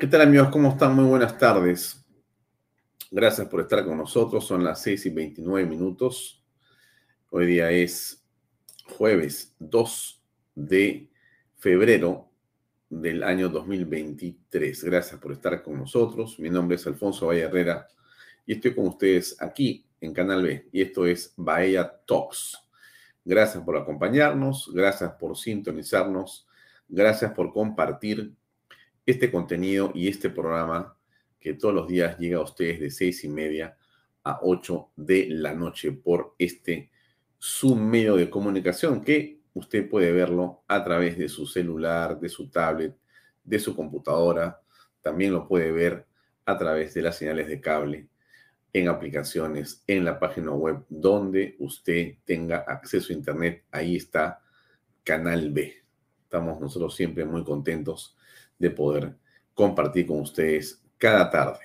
¿Qué tal amigos? ¿Cómo están? Muy buenas tardes. Gracias por estar con nosotros. Son las 6 y 29 minutos. Hoy día es jueves 2 de febrero del año 2023. Gracias por estar con nosotros. Mi nombre es Alfonso Valle Herrera y estoy con ustedes aquí en Canal B. Y esto es Bahía Talks. Gracias por acompañarnos, gracias por sintonizarnos, gracias por compartir este contenido y este programa que todos los días llega a ustedes de seis y media a 8 de la noche por este su medio de comunicación que usted puede verlo a través de su celular, de su tablet, de su computadora. También lo puede ver a través de las señales de cable en aplicaciones, en la página web donde usted tenga acceso a Internet. Ahí está Canal B. Estamos nosotros siempre muy contentos de poder compartir con ustedes cada tarde.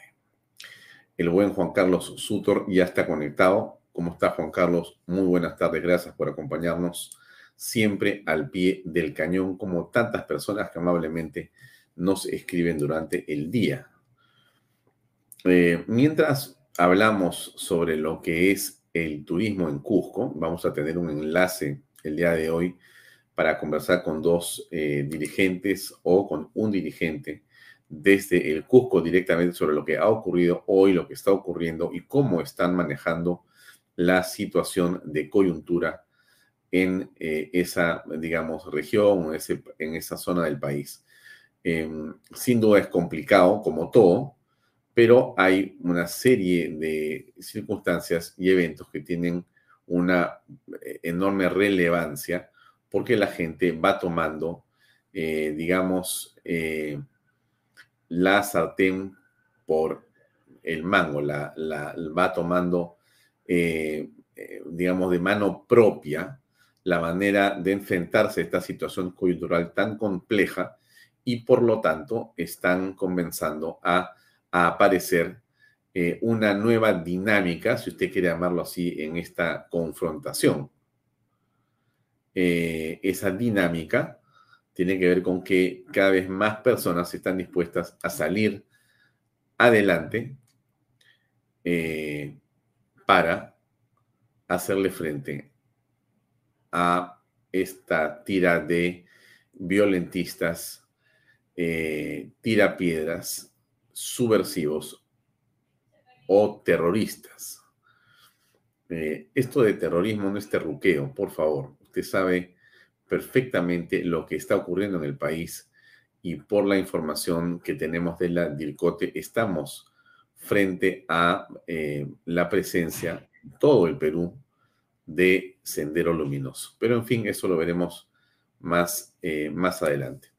El buen Juan Carlos Sutor ya está conectado. ¿Cómo está Juan Carlos? Muy buenas tardes, gracias por acompañarnos siempre al pie del cañón, como tantas personas que amablemente nos escriben durante el día. Eh, mientras hablamos sobre lo que es el turismo en Cusco, vamos a tener un enlace el día de hoy para conversar con dos eh, dirigentes o con un dirigente desde el Cusco directamente sobre lo que ha ocurrido hoy, lo que está ocurriendo y cómo están manejando la situación de coyuntura en eh, esa, digamos, región ese, en esa zona del país. Em, sin duda es complicado, como todo, pero hay una serie de circunstancias y eventos que tienen una eh, enorme relevancia porque la gente va tomando, eh, digamos, eh, la sartén por el mango, la, va tomando, eh, digamos, de mano propia la manera de enfrentarse a esta situación coyuntural tan compleja y por lo tanto están comenzando a, aparecer una nueva dinámica, si usted quiere llamarlo así, en esta confrontación. Eh, esa dinámica tiene que ver con que cada vez más personas están dispuestas a salir adelante eh, para hacerle frente a esta tira de violentistas, eh, tirapiedras, subversivos o terroristas. esto de terrorismo no es terruqueo, por favor usted sabe perfectamente lo que está ocurriendo en el país y por la información que tenemos de la DIRCOTE estamos frente a eh, la presencia en todo el Perú de Sendero Luminoso. Pero en fin, eso lo veremos más, eh, más adelante.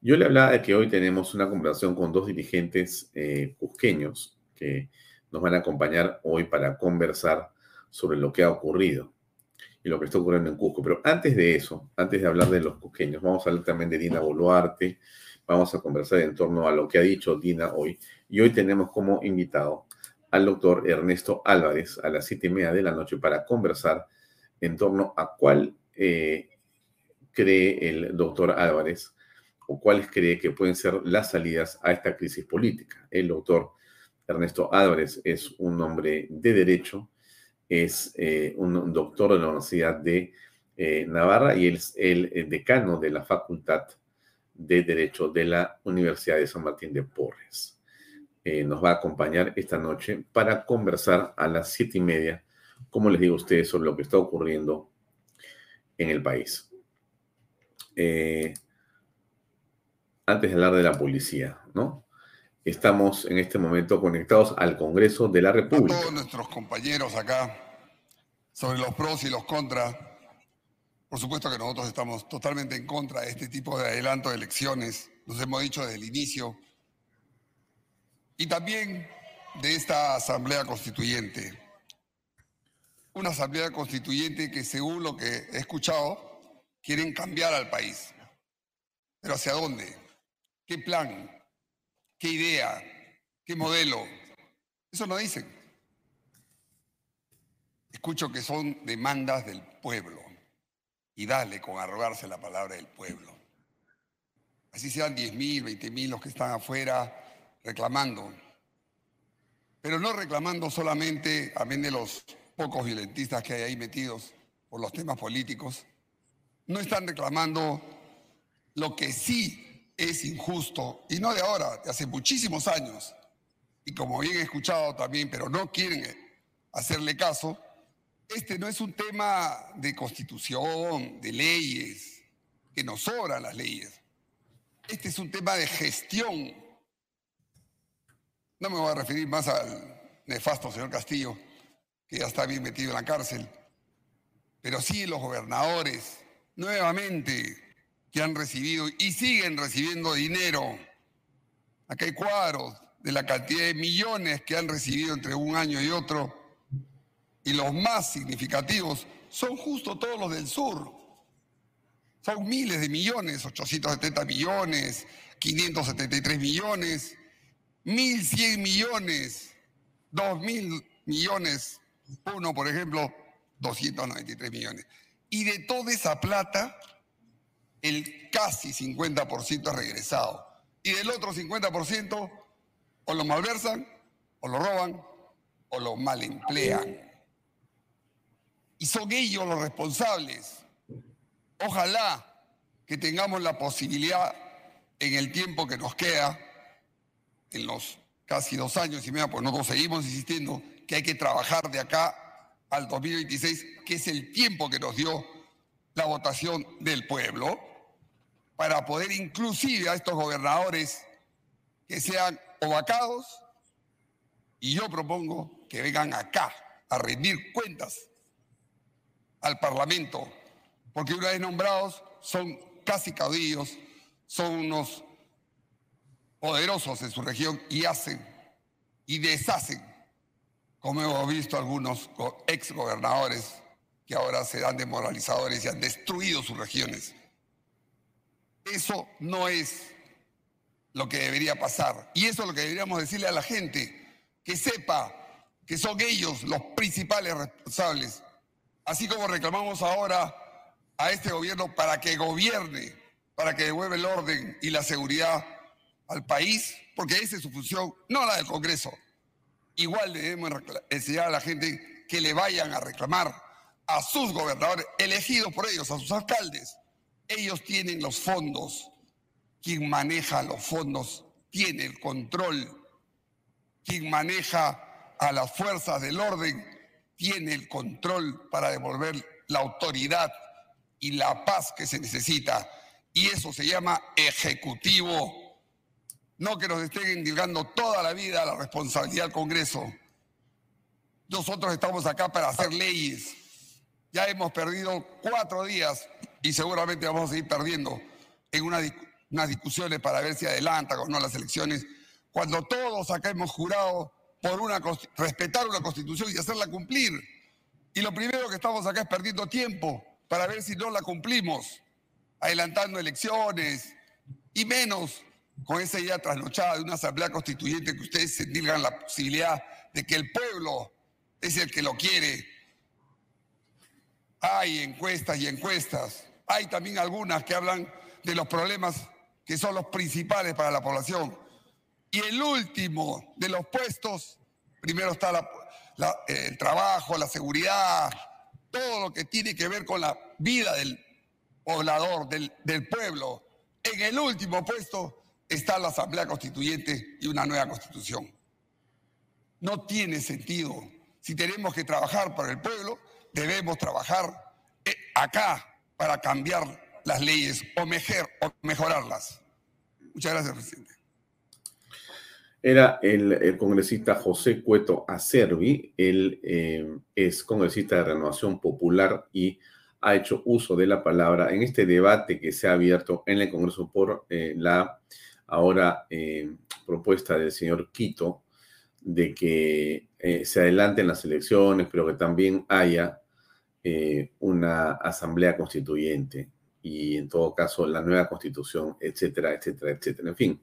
Yo le hablaba de que hoy tenemos una conversación con dos dirigentes eh, cusqueños que nos van a acompañar hoy para conversar sobre lo que ha ocurrido y lo que está ocurriendo en Cusco. Pero antes de eso, antes de hablar de los cusqueños, vamos a hablar también de Dina Boluarte, vamos a conversar en torno a lo que ha dicho Dina hoy. Y hoy tenemos como invitado al doctor Ernesto Álvarez a las siete y media de la noche para conversar en torno a cuál eh, cree el doctor Álvarez o cuáles cree que pueden ser las salidas a esta crisis política. El doctor Ernesto Álvarez es un hombre de derecho, es eh, un doctor de la Universidad de eh, Navarra y es el, el, decano de la Facultad de Derecho de la Universidad de San Martín de Porres. eh, nos va a acompañar esta noche para conversar a las siete y media, como les digo a ustedes, sobre lo que está ocurriendo en el país. Eh, antes de hablar de la policía, ¿no? Estamos en este momento conectados al Congreso de la República. A todos nuestros compañeros acá, sobre los pros y los contras, por supuesto que nosotros estamos totalmente en contra de este tipo de adelanto de elecciones, nos hemos dicho desde el inicio, y también de esta Asamblea Constituyente. Una Asamblea Constituyente que según lo que he escuchado, quieren cambiar al país. Pero ¿hacia dónde? ¿Qué plan? ¿Qué idea? ¿Qué modelo? Eso no dicen. Escucho que son demandas del pueblo. Y dale con arrogarse la palabra del pueblo. Así sean 10 mil, 20 mil los que están afuera reclamando. Pero no reclamando solamente, amén de los pocos violentistas que hay ahí metidos por los temas políticos, no están reclamando lo que sí es injusto, y no de ahora, de hace muchísimos años, y como bien he escuchado también, pero no quieren hacerle caso, este no es un tema de constitución, de leyes, que nos sobran las leyes. Este es un tema de gestión. No me voy a referir más al nefasto señor Castillo, que ya está bien metido en la cárcel, pero sí los gobernadores, nuevamente han recibido y siguen recibiendo dinero. Acá hay cuadros de la cantidad de millones que han recibido entre un año y otro. Y los más significativos son justo todos los del sur. Son miles de millones, 870 millones, 573 millones, 1.100 millones, 2.000 millones, uno por ejemplo, 293 millones. Y de toda esa plata, el casi 50% es regresado. Y del otro 50% o lo malversan, o lo roban, o lo mal emplean. Y son ellos los responsables. Ojalá que tengamos la posibilidad en el tiempo que nos queda, en los casi dos años y medio, pues nosotros seguimos insistiendo que hay que trabajar de acá al 2026, que es el tiempo que nos dio la votación del pueblo, para poder inclusive a estos gobernadores que sean ovacados, y yo propongo que vengan acá a rendir cuentas al Parlamento, porque una vez nombrados son casi caudillos, son unos poderosos en su región y hacen y deshacen como hemos visto algunos ex gobernadores que ahora se dan demoralizadores y han destruido sus regiones. Eso no es lo que debería pasar. Y eso es lo que deberíamos decirle a la gente, que sepa que son ellos los principales responsables. Así como reclamamos ahora a este gobierno para que gobierne, para que devuelva el orden y la seguridad al país, porque esa es su función, no la del Congreso. Igual debemos enseñar a la gente que le vayan a reclamar a sus gobernadores, elegidos por ellos, a sus alcaldes. Ellos tienen los fondos. Quien maneja los fondos tiene el control. Quien maneja a las fuerzas del orden tiene el control para devolver la autoridad y la paz que se necesita. Y eso se llama ejecutivo no que nos estén indilgando toda la vida la responsabilidad del Congreso. Nosotros estamos acá para hacer leyes. Ya hemos perdido cuatro días y seguramente vamos a seguir perdiendo en unas discusiones para ver si adelantan o no las elecciones, cuando todos acá hemos jurado por una, respetar una constitución y hacerla cumplir. Y lo primero que estamos acá es perdiendo tiempo para ver si no la cumplimos, adelantando elecciones y menos con esa idea trasnochada de una asamblea constituyente que ustedes se digan la posibilidad de que el pueblo es el que lo quiere. Hay encuestas y encuestas. Hay también algunas que hablan de los problemas que son los principales para la población. Y el último de los puestos, primero está el trabajo, la seguridad, todo lo que tiene que ver con la vida del poblador, del, del pueblo. En el último puesto está la Asamblea Constituyente y una nueva constitución. No tiene sentido. Si tenemos que trabajar para el pueblo, debemos trabajar eh, acá para cambiar las leyes o, o mejorarlas. Muchas gracias, presidente. Era el, congresista José Cueto Acervi, él eh, es congresista de Renovación Popular y ha hecho uso de la palabra en este debate que se ha abierto en el Congreso por eh, la ahora eh, propuesta del señor Quito de que se adelanten las elecciones, pero que también haya una asamblea constituyente y en todo caso la nueva constitución, etcétera, etcétera, etcétera. En fin,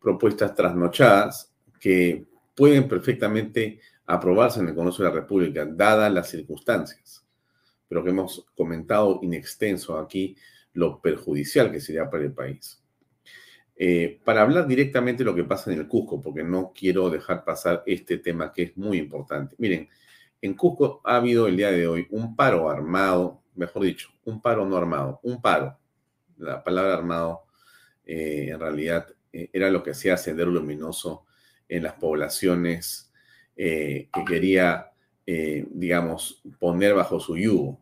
propuestas trasnochadas que pueden perfectamente aprobarse en el Congreso de la República, dadas las circunstancias, pero que hemos comentado in extenso aquí lo perjudicial que sería para el país. Eh, para hablar directamente de lo que pasa en el Cusco, porque no quiero dejar pasar este tema que es muy importante. Miren, en Cusco ha habido el día de hoy un paro armado, mejor dicho, un paro no armado, un paro. La palabra armado eh, en realidad eh, era lo que hacía Sendero Luminoso en las poblaciones eh, que quería, digamos, poner bajo su yugo.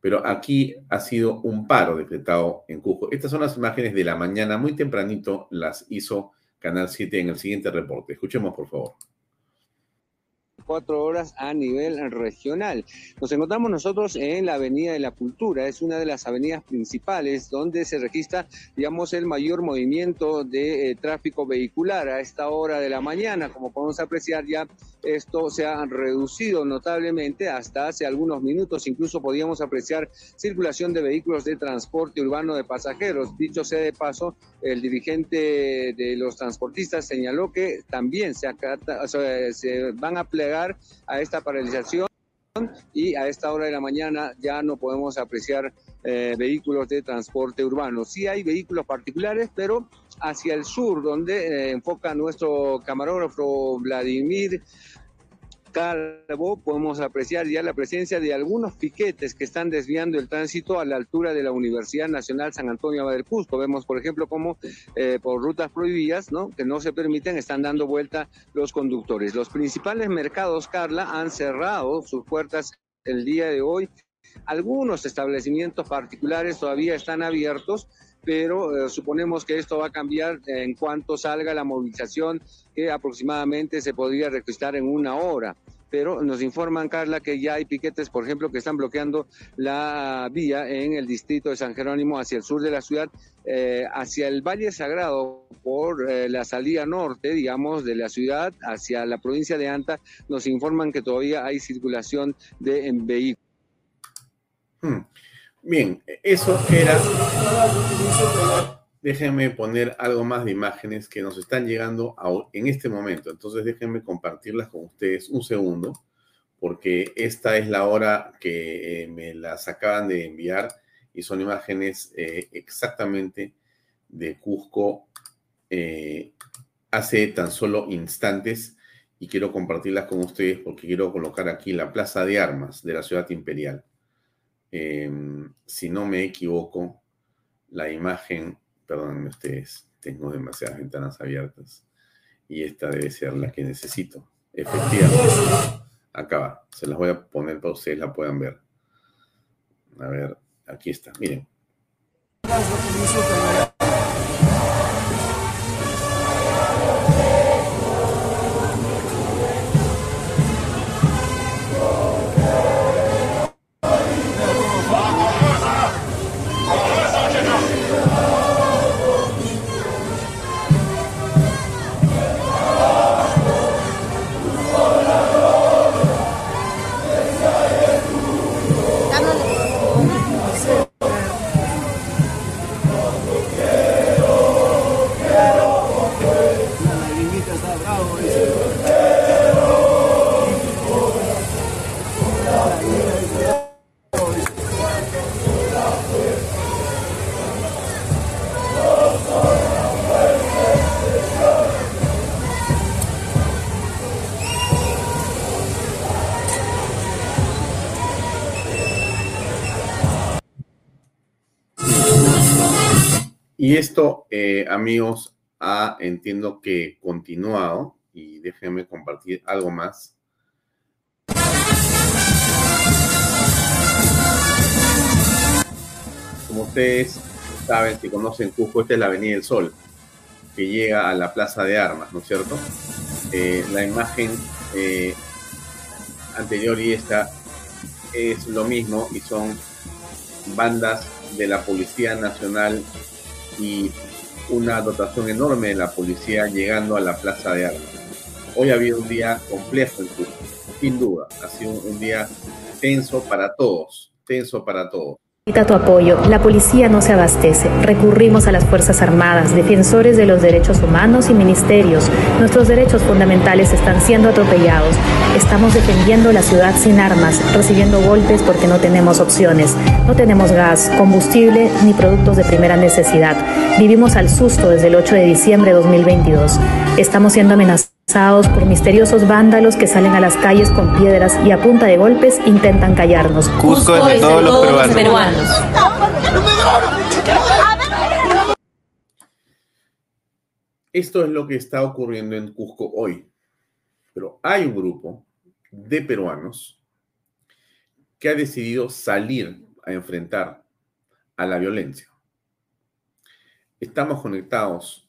Pero aquí ha sido un paro decretado en Cusco. Estas son las imágenes de la mañana, muy tempranito las hizo Canal 7 en el siguiente reporte. Escuchemos, por favor cuatro horas a nivel regional. Nos encontramos nosotros en la Avenida de la Cultura, es una de las avenidas principales donde se registra, digamos, el mayor movimiento de eh, tráfico vehicular a esta hora de la mañana. Como podemos apreciar ya, esto se ha reducido notablemente hasta hace algunos minutos, incluso podíamos apreciar circulación de vehículos de transporte urbano de pasajeros. Dicho sea de paso, el dirigente de los transportistas señaló que también se, se van a plegar a esta paralización y a esta hora de la mañana ya no podemos apreciar eh, vehículos de transporte urbano. Sí hay vehículos particulares, pero hacia el sur, donde eh, enfoca nuestro camarógrafo Vladimir podemos apreciar ya la presencia de algunos piquetes que están desviando el tránsito a la altura de la Universidad Nacional San Antonio del Cusco. Vemos, por ejemplo, cómo eh, por rutas prohibidas, ¿no? que no se permiten, están dando vuelta los conductores. Los principales mercados, Carla, han cerrado sus puertas el día de hoy. Algunos establecimientos particulares todavía están abiertos, pero eh, suponemos que esto va a cambiar en cuanto salga la movilización que aproximadamente se podría registrar en una hora. Pero nos informan, Carla, que ya hay piquetes, por ejemplo, que están bloqueando la vía en el distrito de San Jerónimo hacia el sur de la ciudad, eh, hacia el Valle Sagrado, por eh, la salida norte, digamos, de la ciudad hacia la provincia de Anta. Nos informan que todavía hay circulación de vehículos. Hmm. Bien, eso era... Déjenme poner algo más de imágenes que nos están llegando en este momento. Entonces déjenme compartirlas con ustedes un segundo, porque esta es la hora que eh, me las acaban de enviar y son imágenes eh, exactamente de Cusco eh, hace tan solo instantes y quiero compartirlas con ustedes porque quiero colocar aquí la plaza de armas de la ciudad imperial. Em, si no me equivoco, la imagen, perdónenme ustedes, tengo demasiadas ventanas abiertas y esta debe ser la que necesito. Efectivamente, acá va, se las voy a poner para ustedes la puedan ver. A ver, aquí está, miren. Esto, eh, amigos, ha, entiendo que continuado y déjenme compartir algo más. Como ustedes saben, si conocen Cusco, esta es la Avenida del Sol, que llega a la Plaza de Armas, ¿no es cierto? Eh, la imagen eh, anterior y esta es lo mismo y son bandas de la Policía Nacional y una dotación enorme de la policía llegando a la Plaza de Armas. Hoy ha habido un día complejo en Cusco, sin duda, ha sido un día tenso para todos, tenso para todos. Necesita tu apoyo. La policía no se abastece. Recurrimos a las Fuerzas Armadas, defensores de los derechos humanos y ministerios. Nuestros derechos fundamentales están siendo atropellados. Estamos defendiendo la ciudad sin armas, recibiendo golpes porque no tenemos opciones. No tenemos gas, combustible ni productos de primera necesidad. Vivimos al susto desde el 8 de diciembre de 2022. Estamos siendo amenazados por misteriosos vándalos que salen a las calles con piedras y a punta de golpes intentan callarnos. Cusco es de todos los peruanos. Esto es lo que está ocurriendo en Cusco hoy. Pero hay un grupo de peruanos que ha decidido salir a enfrentar a la violencia. Estamos conectados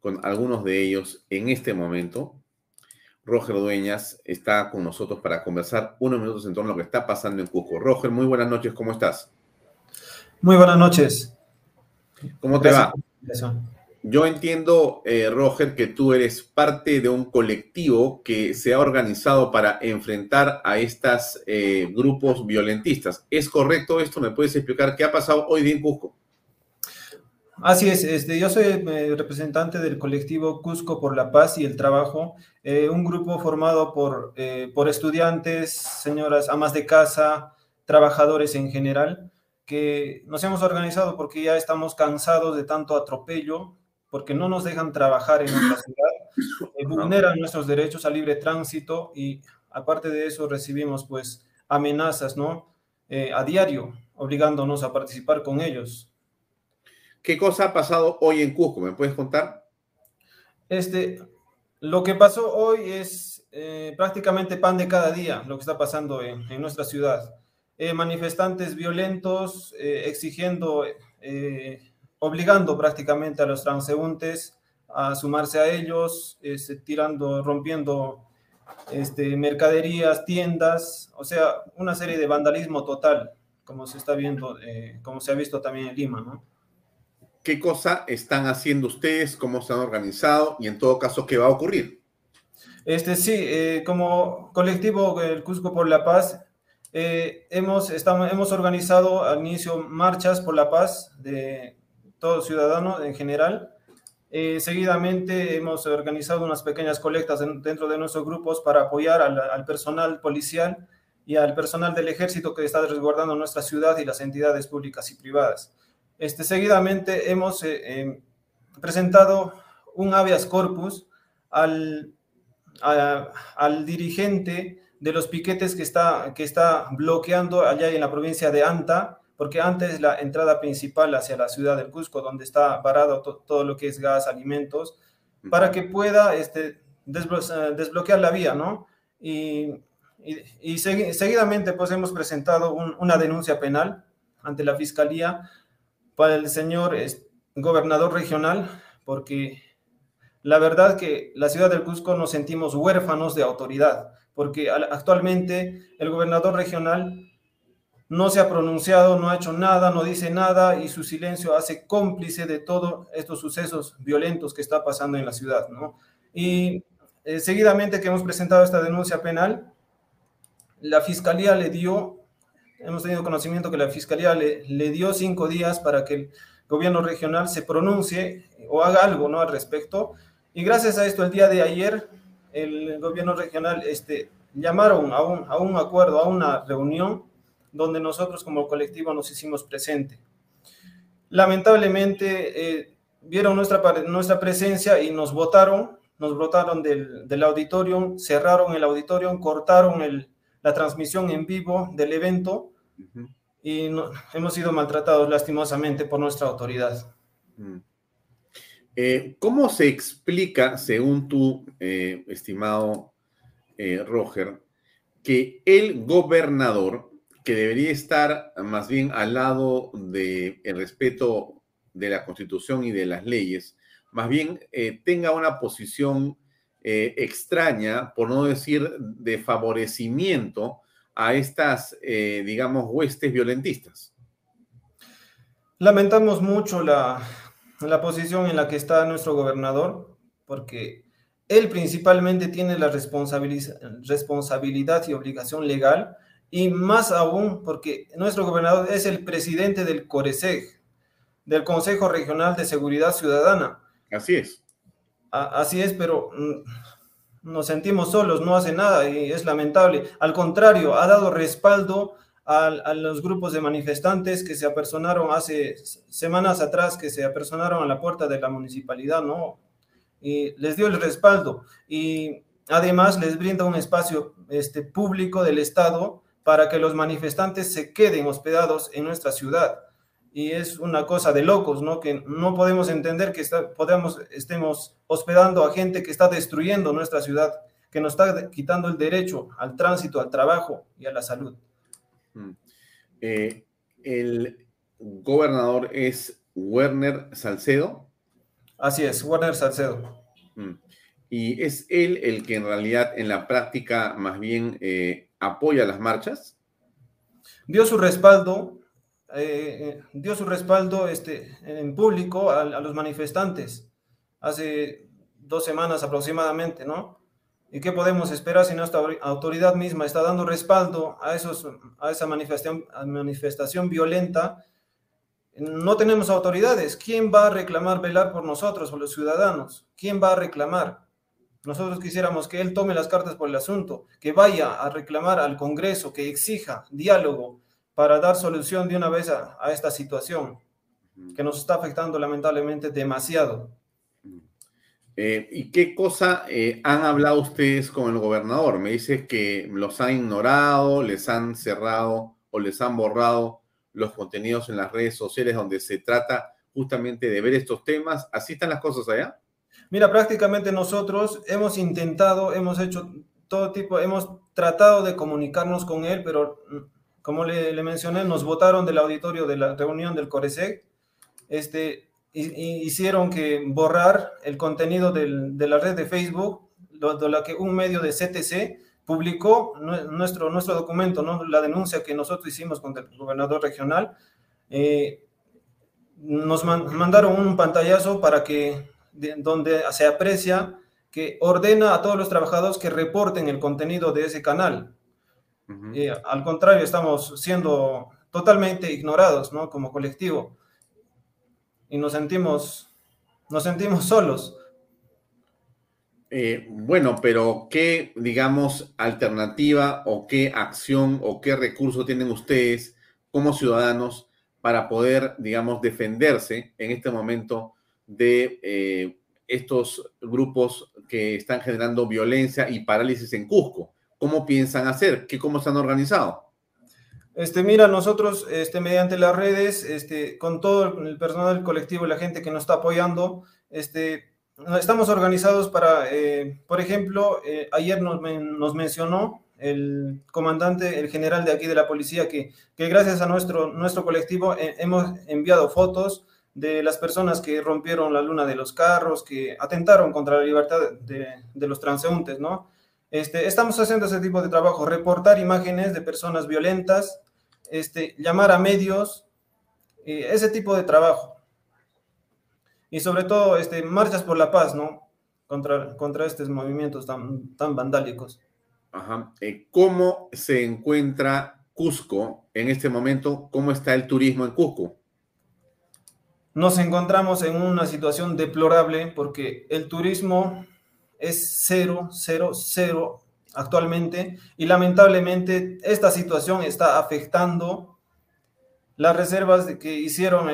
con algunos de ellos en este momento. Roger Dueñas está con nosotros para conversar unos minutos en torno a lo que está pasando en Cusco. Roger, muy buenas noches, ¿cómo estás? Muy buenas noches. ¿Cómo te va? Yo entiendo, eh, Roger, que tú eres parte de un colectivo que se ha organizado para enfrentar a estos eh, grupos violentistas. ¿Es correcto esto? ¿Me puedes explicar qué ha pasado hoy día en Cusco? Así es, este, yo soy eh, representante del colectivo Cusco por la Paz y el Trabajo, eh, un grupo formado por, eh, por estudiantes, señoras, amas de casa, trabajadores en general, que nos hemos organizado porque ya estamos cansados de tanto atropello, porque no nos dejan trabajar en nuestra ciudad, vulneran nuestros derechos a libre tránsito y aparte de eso recibimos pues amenazas, ¿no? a diario, obligándonos a participar con ellos. ¿Qué cosa ha pasado hoy en Cusco? ¿Me puedes contar? Este, lo que pasó hoy es eh, prácticamente pan de cada día, lo que está pasando en, nuestra ciudad. Eh, manifestantes violentos eh, exigiendo, obligando prácticamente a los transeúntes a sumarse a ellos, este, tirando, rompiendo este, mercaderías, tiendas, o sea, una serie de vandalismo total, como se está viendo, como se ha visto también en Lima, ¿no? Qué cosa están haciendo ustedes, cómo se han organizado y en todo caso qué va a ocurrir. Este, sí, eh, como colectivo El Cusco por la Paz, eh, hemos, estamos, hemos organizado al inicio marchas por la paz de todo ciudadano en general. Eh, seguidamente hemos organizado unas pequeñas colectas dentro de nuestros grupos para apoyar al, al, personal policial y al personal del ejército que está resguardando nuestra ciudad y las entidades públicas y privadas. Este, seguidamente hemos eh, em, presentado un habeas corpus al, al dirigente de los piquetes que está, que está bloqueando allá en la provincia de Anta, porque antes es la entrada principal hacia la ciudad del Cusco, donde está parado todo lo que es gas, alimentos, para que pueda este, desbloquear la vía, ¿no? Y, y, seguidamente pues hemos presentado una denuncia penal ante la Fiscalía para el señor gobernador regional, porque la verdad que la ciudad del Cusco nos sentimos huérfanos de autoridad, porque actualmente el gobernador regional no se ha pronunciado, no ha hecho nada, no dice nada y su silencio hace cómplice de todos estos sucesos violentos que está pasando en la ciudad, ¿no? Y eh, seguidamente que hemos presentado esta denuncia penal, la fiscalía le dio hemos tenido conocimiento que la Fiscalía le, le, dio cinco días para que el gobierno regional se pronuncie o haga algo ¿no? al respecto. Y gracias a esto, el día de ayer, el gobierno regional este, llamaron a un, a un acuerdo, a una reunión, donde nosotros como colectivo nos hicimos presente. Lamentablemente, eh, vieron nuestra, nuestra presencia y nos votaron, nos votaron del, del auditorio, cerraron el auditorio, cortaron el, la transmisión en vivo del evento y hemos sido maltratados lastimosamente por nuestra autoridad. Mm. Eh, ¿Cómo se explica, según tú, eh, estimado eh, Roger, que el gobernador, que debería estar más bien al lado del respeto de la constitución y de las leyes, más bien tenga una posición extraña, por no decir de favorecimiento a estas, digamos, huestes violentistas? Lamentamos mucho la, la posición en la que está nuestro gobernador, porque él principalmente tiene la responsabilidad y obligación legal, y más aún porque nuestro gobernador es el presidente del CORESEG, del Consejo Regional de Seguridad Ciudadana. Así es. así es, pero mm, nos sentimos solos, no hace nada y es lamentable. Al contrario, ha dado respaldo a, los grupos de manifestantes que se apersonaron hace semanas atrás, que se apersonaron a la puerta de la municipalidad, ¿no? Y les dio el respaldo. Y además les brinda un espacio este, público del Estado para que los manifestantes se queden hospedados en nuestra ciudad. Y es una cosa de locos, ¿no? Que no podemos entender que podemos, estemos hospedando a gente que está destruyendo nuestra ciudad, que nos está quitando el derecho al tránsito, al trabajo y a la salud. Mm. Eh, el gobernador es Werner Salcedo. Así es, Werner Salcedo. Mm. Y es él el que en realidad en la práctica más bien eh, apoya las marchas. Dio su respaldo, eh, dio su respaldo este, en público a los manifestantes hace dos semanas aproximadamente, ¿no? ¿Y qué podemos esperar si nuestra autoridad misma está dando respaldo a, esos, a esa manifestación, manifestación violenta? No tenemos autoridades. ¿Quién va a reclamar velar por nosotros, por los ciudadanos? ¿Quién va a reclamar? Nosotros quisiéramos que él tome las cartas por el asunto, que vaya a reclamar al Congreso, que exija diálogo para dar solución de una vez a esta situación que nos está afectando lamentablemente demasiado. Eh, ¿Y qué cosa eh, han hablado ustedes con el gobernador? Me dice que los han ignorado, les han cerrado o les han borrado los contenidos en las redes sociales donde se trata justamente de ver estos temas. ¿Así están las cosas allá? Mira, prácticamente nosotros hemos intentado, hemos hecho todo tipo, hemos tratado de comunicarnos con él, pero como le, mencioné, nos votaron del auditorio de la reunión del CORESEC. Este, hicieron que borrar el contenido de la red de Facebook, de la que un medio de CTC publicó nuestro, nuestro documento, ¿no? la denuncia que nosotros hicimos contra el gobernador regional. Eh, nos mandaron un pantallazo para que, donde se aprecia que ordena a todos los trabajadores que reporten el contenido de ese canal. Eh, al contrario, estamos siendo totalmente ignorados, ¿no? Como colectivo y nos sentimos, nos sentimos solos. Eh, bueno, pero ¿qué, digamos, alternativa o qué acción o qué recurso tienen ustedes como ciudadanos para poder, digamos, defenderse en este momento de eh, estos grupos que están generando violencia y parálisis en Cusco? ¿Cómo piensan hacer? ¿Qué, ¿Cómo se han organizado? Este, mira, nosotros, este, mediante las redes, este, con todo el personal del colectivo y la gente que nos está apoyando, este, estamos organizados para, eh, por ejemplo, eh, ayer nos, nos, mencionó el comandante, el general de aquí de la policía, que, que gracias a nuestro, nuestro colectivo eh, hemos enviado fotos de las personas que rompieron la luna de los carros, que atentaron contra la libertad de, de los transeúntes, ¿no? Este, estamos haciendo ese tipo de trabajo, reportar imágenes de personas violentas, este, llamar a medios, eh, ese tipo de trabajo. Y sobre todo, este, marchas por la paz, ¿no? Contra, contra estos movimientos tan, tan vandálicos. Ajá. Eh, ¿Cómo se encuentra Cusco en este momento? ¿Cómo está el turismo en Cusco? Nos encontramos en una situación deplorable porque el turismo es cero, cero, cero actualmente y lamentablemente esta situación está afectando las reservas que hicieron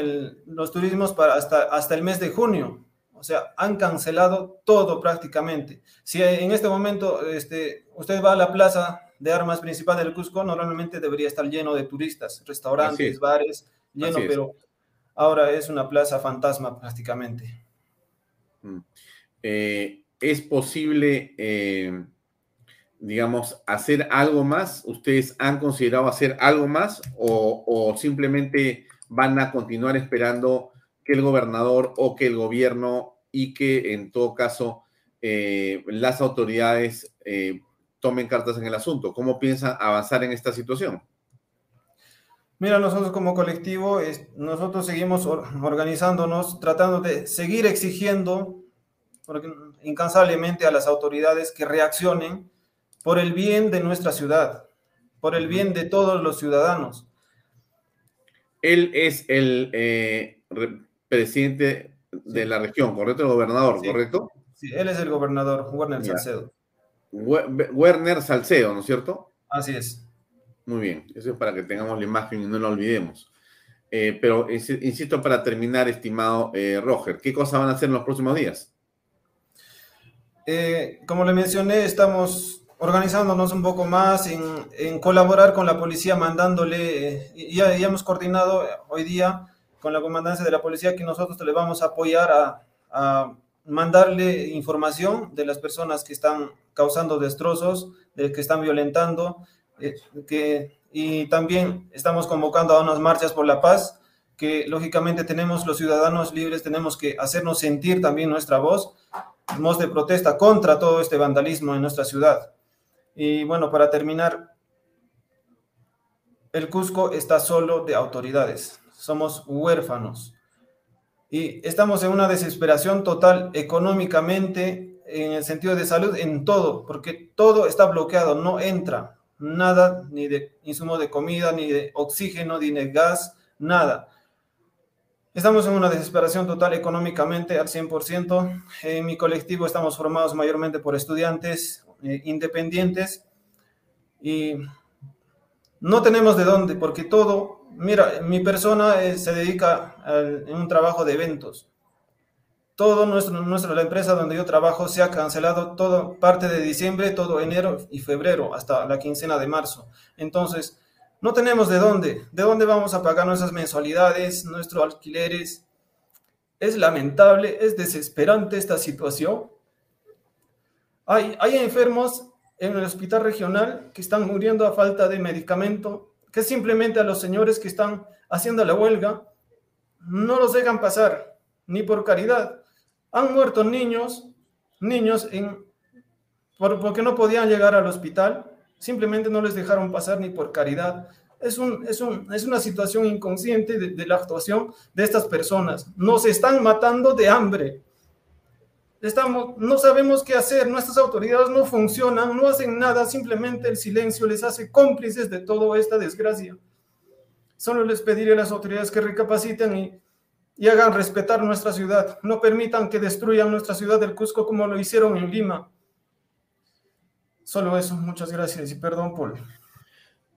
los turismos para hasta, hasta el mes de junio. O sea, han cancelado todo prácticamente. Si en este momento este, usted va a la plaza de armas principal del Cusco, normalmente debería estar lleno de turistas, restaurantes, bares, lleno, pero ahora es una plaza fantasma prácticamente. Eh, ¿Es posible, eh, digamos, hacer algo más? ¿Ustedes han considerado hacer algo más o, simplemente van a continuar esperando que el gobernador o que el gobierno y que en todo caso eh, las autoridades tomen cartas en el asunto? ¿Cómo piensan avanzar en esta situación? Mira, nosotros como colectivo, nosotros seguimos organizándonos, tratando de seguir exigiendo incansablemente a las autoridades que reaccionen por el bien de nuestra ciudad, por el bien de todos los ciudadanos. Él es el eh, presidente de la región, ¿correcto? El gobernador, ¿correcto? Sí, él es el gobernador, Werner Salcedo. Werner Salcedo, ¿no es cierto? Así es. Muy bien, eso es para que tengamos la imagen y no la olvidemos. Eh, pero insisto, para terminar, estimado eh, Roger, ¿qué cosas van a hacer en los próximos días? Eh, como le mencioné, estamos organizándonos un poco más en, colaborar con la policía, mandándole, ya, ya, hemos coordinado hoy día con la comandancia de la policía que nosotros le vamos a apoyar a, a mandarle información de las personas que están causando destrozos, de que están violentando, eh, que, y también estamos convocando a unas marchas por la paz, que lógicamente tenemos los ciudadanos libres, tenemos que hacernos sentir también nuestra voz, voz de protesta contra todo este vandalismo en nuestra ciudad. Y bueno, para terminar, el Cusco está solo de autoridades, somos huérfanos y estamos en una desesperación total económicamente, en el sentido de salud, en todo, porque todo está bloqueado, no entra, nada, ni de insumo de comida, ni de oxígeno, ni de gas, nada. Estamos en una desesperación total económicamente al 100%. En mi colectivo estamos formados mayormente por estudiantes eh, independientes y no tenemos de dónde, porque todo, mira, mi persona eh, se dedica a un trabajo de eventos todo nuestro, nuestro, la empresa donde yo trabajo se ha cancelado todo parte de diciembre, todo enero y febrero, hasta la quincena de marzo. Entonces, no tenemos de dónde, de dónde vamos a pagar nuestras mensualidades, nuestros alquileres. Es lamentable, es desesperante esta situación. Hay, enfermos en el hospital regional que están muriendo a falta de medicamento, que simplemente a los señores que están haciendo la huelga no los dejan pasar, ni por caridad han muerto niños, niños porque no podían llegar al hospital, simplemente no les dejaron pasar ni por caridad. Es, un, es, un, es una situación inconsciente de, la actuación de estas personas. Nos están matando de hambre. Estamos, no sabemos qué hacer, nuestras autoridades no funcionan, no hacen nada, simplemente el silencio les hace cómplices de toda esta desgracia. Solo les pediré a las autoridades que recapaciten y y hagan respetar nuestra ciudad. No permitan que destruyan nuestra ciudad del Cusco como lo hicieron en Lima. Solo eso, muchas gracias y perdón por...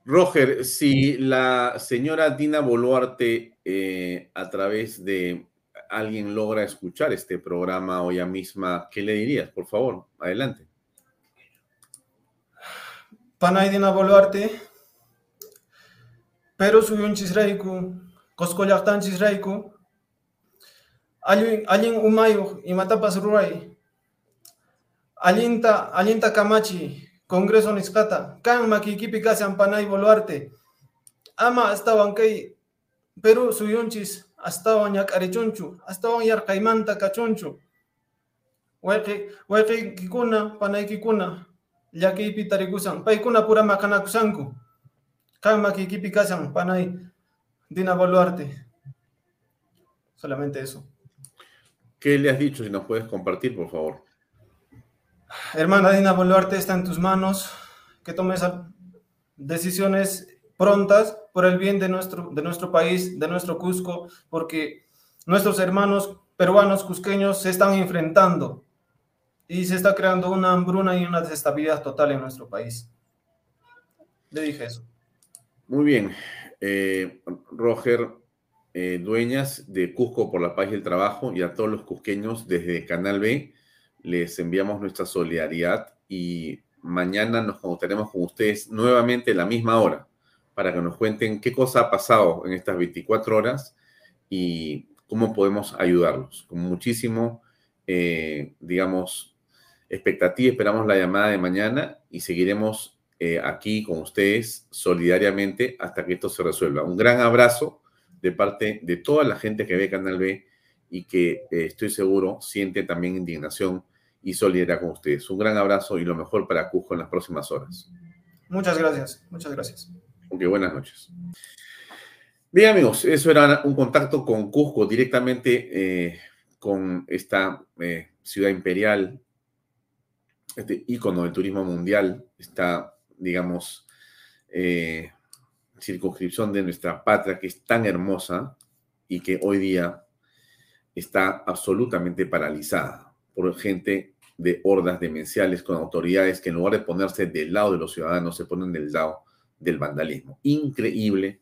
Roger, si la señora Dina Boluarte eh, a través de alguien logra escuchar este programa hoy misma, ¿qué le dirías? Por favor, adelante. Panay Dina Boluarte, pero subió un chisreiku, coscollactan chisreiku, allin umayo imatapas ruray allinta allinta kamachi congreso nisqata kan makikipi kasi ampanay boluarte. Ama astawan kay Perú suyunchis astawan ñak'arichunchu astawan yarqaymanta kachunchu wayqi wayqiykikuna panaykikuna llakiypi tarikusan paykuna pura maqanakusanku kan makikipi kasan panay Dina Boluarte. Solamente eso. ¿Qué le has dicho? Si nos puedes compartir, por favor. Hermana Dina Boluarte, está en tus manos. Que tomes decisiones prontas por el bien de nuestro, de nuestro país, de nuestro Cusco, porque nuestros hermanos peruanos cusqueños se están enfrentando y se está creando una hambruna y una desestabilidad total en nuestro país. Le dije eso. Muy bien. Eh, Roger, eh, dueñas de Cusco por la Paz y el Trabajo y a todos los cusqueños desde Canal B. Les enviamos nuestra solidaridad y mañana nos conectaremos con ustedes nuevamente a la misma hora para que nos cuenten qué cosa ha pasado en estas 24 horas y cómo podemos ayudarlos. Con muchísimo eh, digamos, expectativa, esperamos la llamada de mañana y seguiremos eh, aquí con ustedes solidariamente hasta que esto se resuelva. Un gran abrazo de parte de toda la gente que ve Canal B y que eh, estoy seguro siente también indignación y solidaridad con ustedes. Un gran abrazo y lo mejor para Cusco en las próximas horas. Muchas gracias, muchas gracias. Ok, buenas noches. Bien amigos, eso era un contacto con Cusco directamente eh, con esta eh, ciudad imperial, este ícono del turismo mundial, esta, digamos, eh, circunscripción de nuestra patria que es tan hermosa y que hoy día está absolutamente paralizada por gente de hordas demenciales con autoridades que en lugar de ponerse del lado de los ciudadanos se ponen del lado del vandalismo. Increíble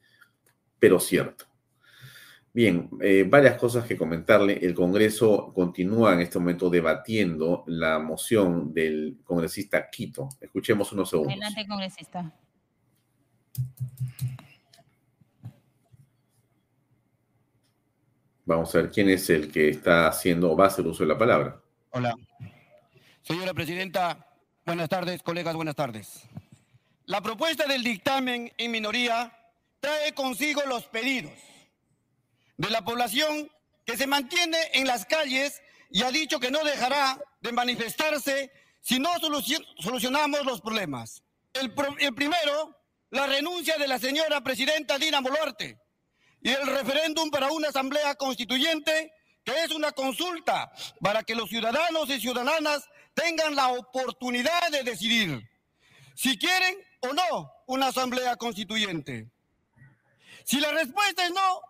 pero cierto. Bien, eh, varias cosas que comentarle. El Congreso continúa en este momento debatiendo la moción del congresista Quito. Escuchemos unos segundos. Adelante, congresista. Vamos a ver quién es el que está haciendo o va a hacer uso de la palabra. Hola. Señora Presidenta, buenas tardes, colegas, buenas tardes. La propuesta del dictamen en minoría trae consigo los pedidos de la población que se mantiene en las calles y ha dicho que no dejará de manifestarse si no solucionamos los problemas. El, el, primero, la renuncia de la señora presidenta Dina Boluarte y el referéndum para una asamblea constituyente que es una consulta para que los ciudadanos y ciudadanas tengan la oportunidad de decidir si quieren o no una asamblea constituyente. Si la respuesta es no,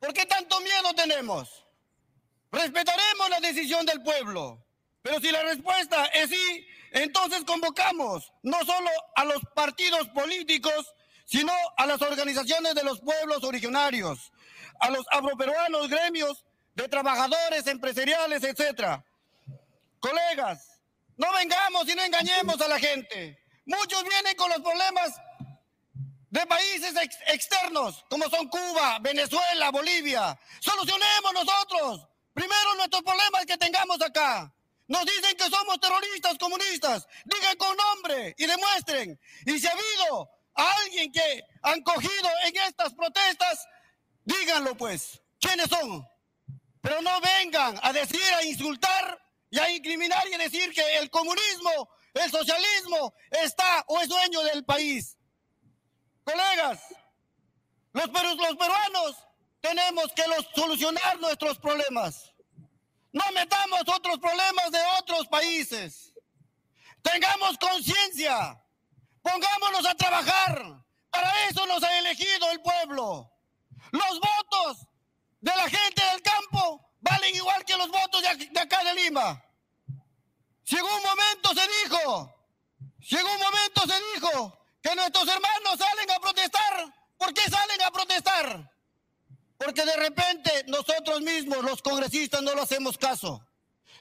¿por qué tanto miedo tenemos? Respetaremos la decisión del pueblo. Pero si la respuesta es sí, entonces convocamos no solo a los partidos políticos, sino a las organizaciones de los pueblos originarios, a los afroperuanos, gremios de trabajadores, empresariales, etc. Colegas, no vengamos y no engañemos a la gente. Muchos vienen con los problemas de países externos como son Cuba, Venezuela, Bolivia. Solucionemos nosotros primero nuestros problemas que tengamos acá. Nos dicen que somos terroristas comunistas. Digan con nombre y demuestren. Y si ha habido a alguien que han cogido en estas protestas, díganlo pues. ¿Quiénes son? Pero no vengan a decir, a insultar y a incriminar y a decir que el comunismo, el socialismo está o es dueño del país. Colegas, los, los peruanos tenemos que los, solucionar nuestros problemas. No metamos otros problemas de otros países. Tengamos conciencia. Pongámonos a trabajar. Para eso nos ha elegido el pueblo. Los votos de la gente del campo valen igual que los votos de acá de Lima. En un momento se dijo, en un momento se dijo que nuestros hermanos salen a protestar. ¿Por qué salen a protestar? Porque de repente nosotros mismos, los congresistas, no lo hacemos caso.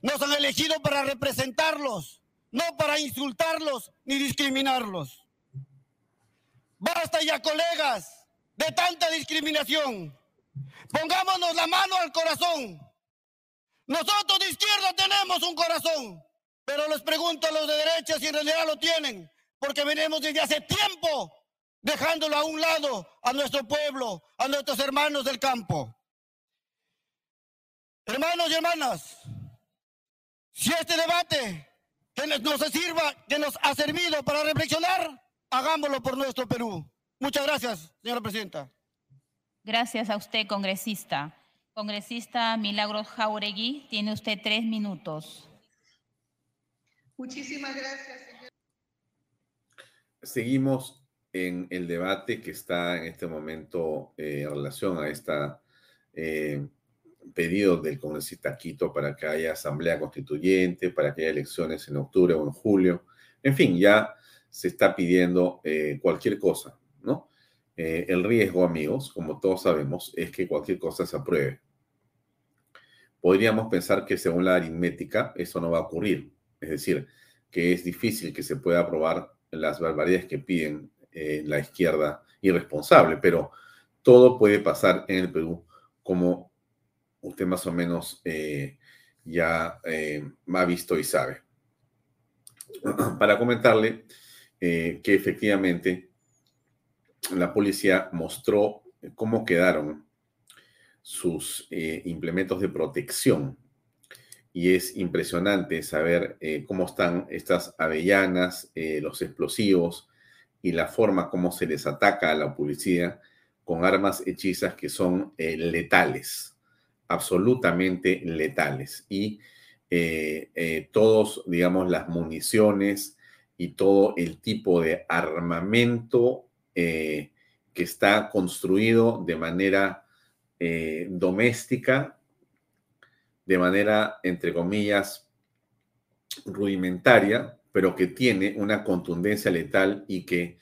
Nos han elegido para representarlos, no para insultarlos ni discriminarlos. Basta ya, colegas, de tanta discriminación. Pongámonos la mano al corazón. Nosotros de izquierda tenemos un corazón, pero les pregunto a los de derecha si en realidad lo tienen porque venimos desde hace tiempo dejándolo a un lado a nuestro pueblo, a nuestros hermanos del campo. Hermanos y hermanas, si este debate que nos sirva, que nos ha servido para reflexionar, hagámoslo por nuestro Perú. Muchas gracias, señora presidenta. Gracias a usted, congresista. Congresista Milagros Jauregui, tiene usted tres minutos. Muchísimas gracias, seguimos en el debate que está en este momento eh, en relación a este pedido del congresista Quito para que haya asamblea constituyente, para que haya elecciones en octubre o en julio. En fin, ya se está pidiendo eh, cualquier cosa, ¿no? el riesgo, amigos, como todos sabemos, es que cualquier cosa se apruebe. Podríamos pensar que según la aritmética eso no va a ocurrir, es decir, que es difícil que se pueda aprobar las barbaridades que piden eh, la izquierda irresponsable, pero todo puede pasar en el Perú, como usted más o menos eh, ya eh, ha visto y sabe. Para comentarle eh, que efectivamente la policía mostró cómo quedaron sus eh, implementos de protección. Y es impresionante saber cómo están estas avellanas, los explosivos y la forma como se les ataca a la policía con armas hechizas que son letales absolutamente letales y eh, eh, todos, digamos, las municiones y todo el tipo de armamento eh, que está construido de manera doméstica, de manera, entre comillas, rudimentaria, pero que tiene una contundencia letal y que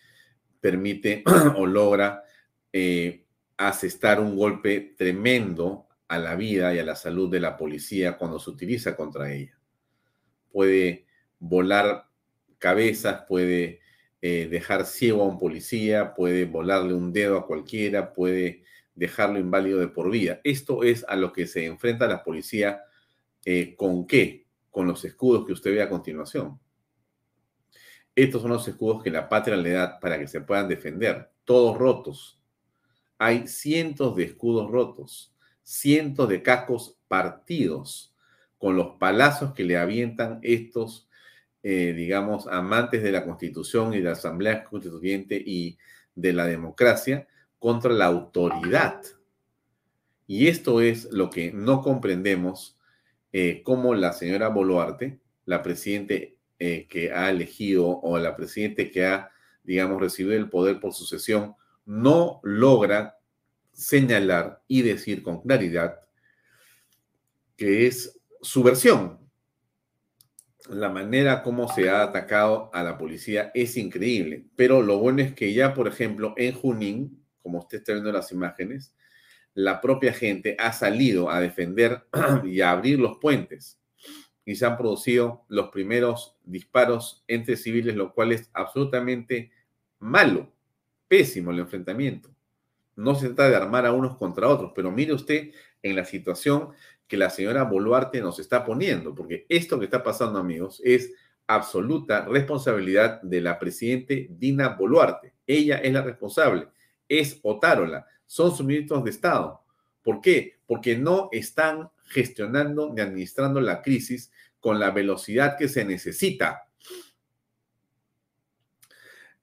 permite o logra asestar un golpe tremendo a la vida y a la salud de la policía cuando se utiliza contra ella. Puede volar cabezas, puede eh, dejar ciego a un policía, puede volarle un dedo a cualquiera, puede dejarlo inválido de por vida. Esto es a lo que se enfrenta la policía. Eh, ¿Con qué? Con los escudos que usted ve a continuación. Estos son los escudos que la patria le da para que se puedan defender, todos rotos. Hay cientos de escudos rotos cientos de cascos partidos con los palazos que le avientan estos, eh, digamos, amantes de la Constitución y de la Asamblea Constituyente y de la democracia contra la autoridad. Y esto es lo que no comprendemos, eh, como la señora Boluarte, la presidente eh, que ha elegido o la presidente que ha, digamos, recibido el poder por sucesión, no logra señalar y decir con claridad que es su versión. La manera como se ha atacado a la policía es increíble, pero lo bueno es que ya, por ejemplo, en Junín, como usted está viendo las imágenes, la propia gente ha salido a defender y a abrir los puentes y se han producido los primeros disparos entre civiles, lo cual es absolutamente malo, pésimo el enfrentamiento. No se trata de armar a unos contra otros, pero mire usted en la situación que la señora Boluarte nos está poniendo, porque esto que está pasando, amigos, es absoluta responsabilidad de la presidente Dina Boluarte. Ella es la responsable, es Otárola, son sus ministros de Estado. ¿Por qué? Porque no están gestionando ni administrando la crisis con la velocidad que se necesita.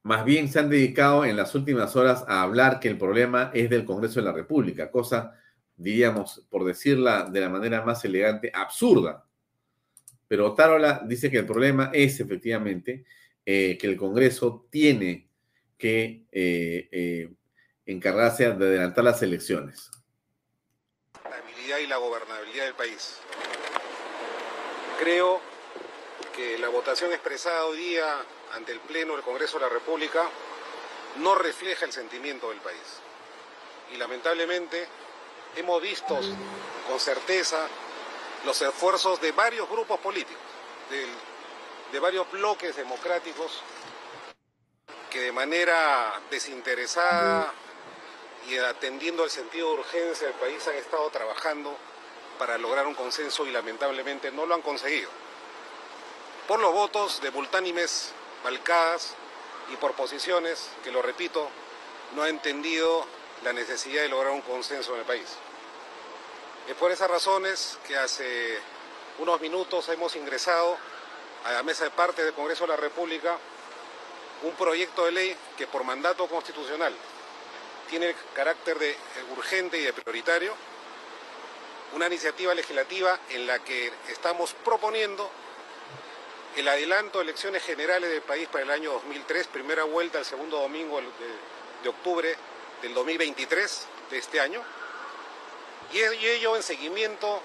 Más bien se han dedicado en las últimas horas a hablar que el problema es del Congreso de la República, cosa, diríamos, por decirla de la manera más elegante, absurda. Pero Tarola dice que el problema es efectivamente eh, que el Congreso tiene que eh, eh, encargarse de adelantar las elecciones. La habilidad y la gobernabilidad del país. Creo que la votación expresada hoy día ante el Pleno del Congreso de la República no refleja el sentimiento del país. Y lamentablemente hemos visto con certeza los esfuerzos de varios grupos políticos, de, varios bloques democráticos que de manera desinteresada y atendiendo al sentido de urgencia del país han estado trabajando para lograr un consenso y lamentablemente no lo han conseguido. Por los votos de multánimes balcadas y por posiciones que, lo repito, no ha entendido la necesidad de lograr un consenso en el país. Es por esas razones que hace unos minutos hemos ingresado a la mesa de parte del Congreso de la República un proyecto de ley que por mandato constitucional tiene carácter de urgente y de prioritario, una iniciativa legislativa en la que estamos proponiendo el adelanto de elecciones generales del país para el año 2003, primera vuelta el segundo domingo de, octubre del 2023 de este año, y ello en seguimiento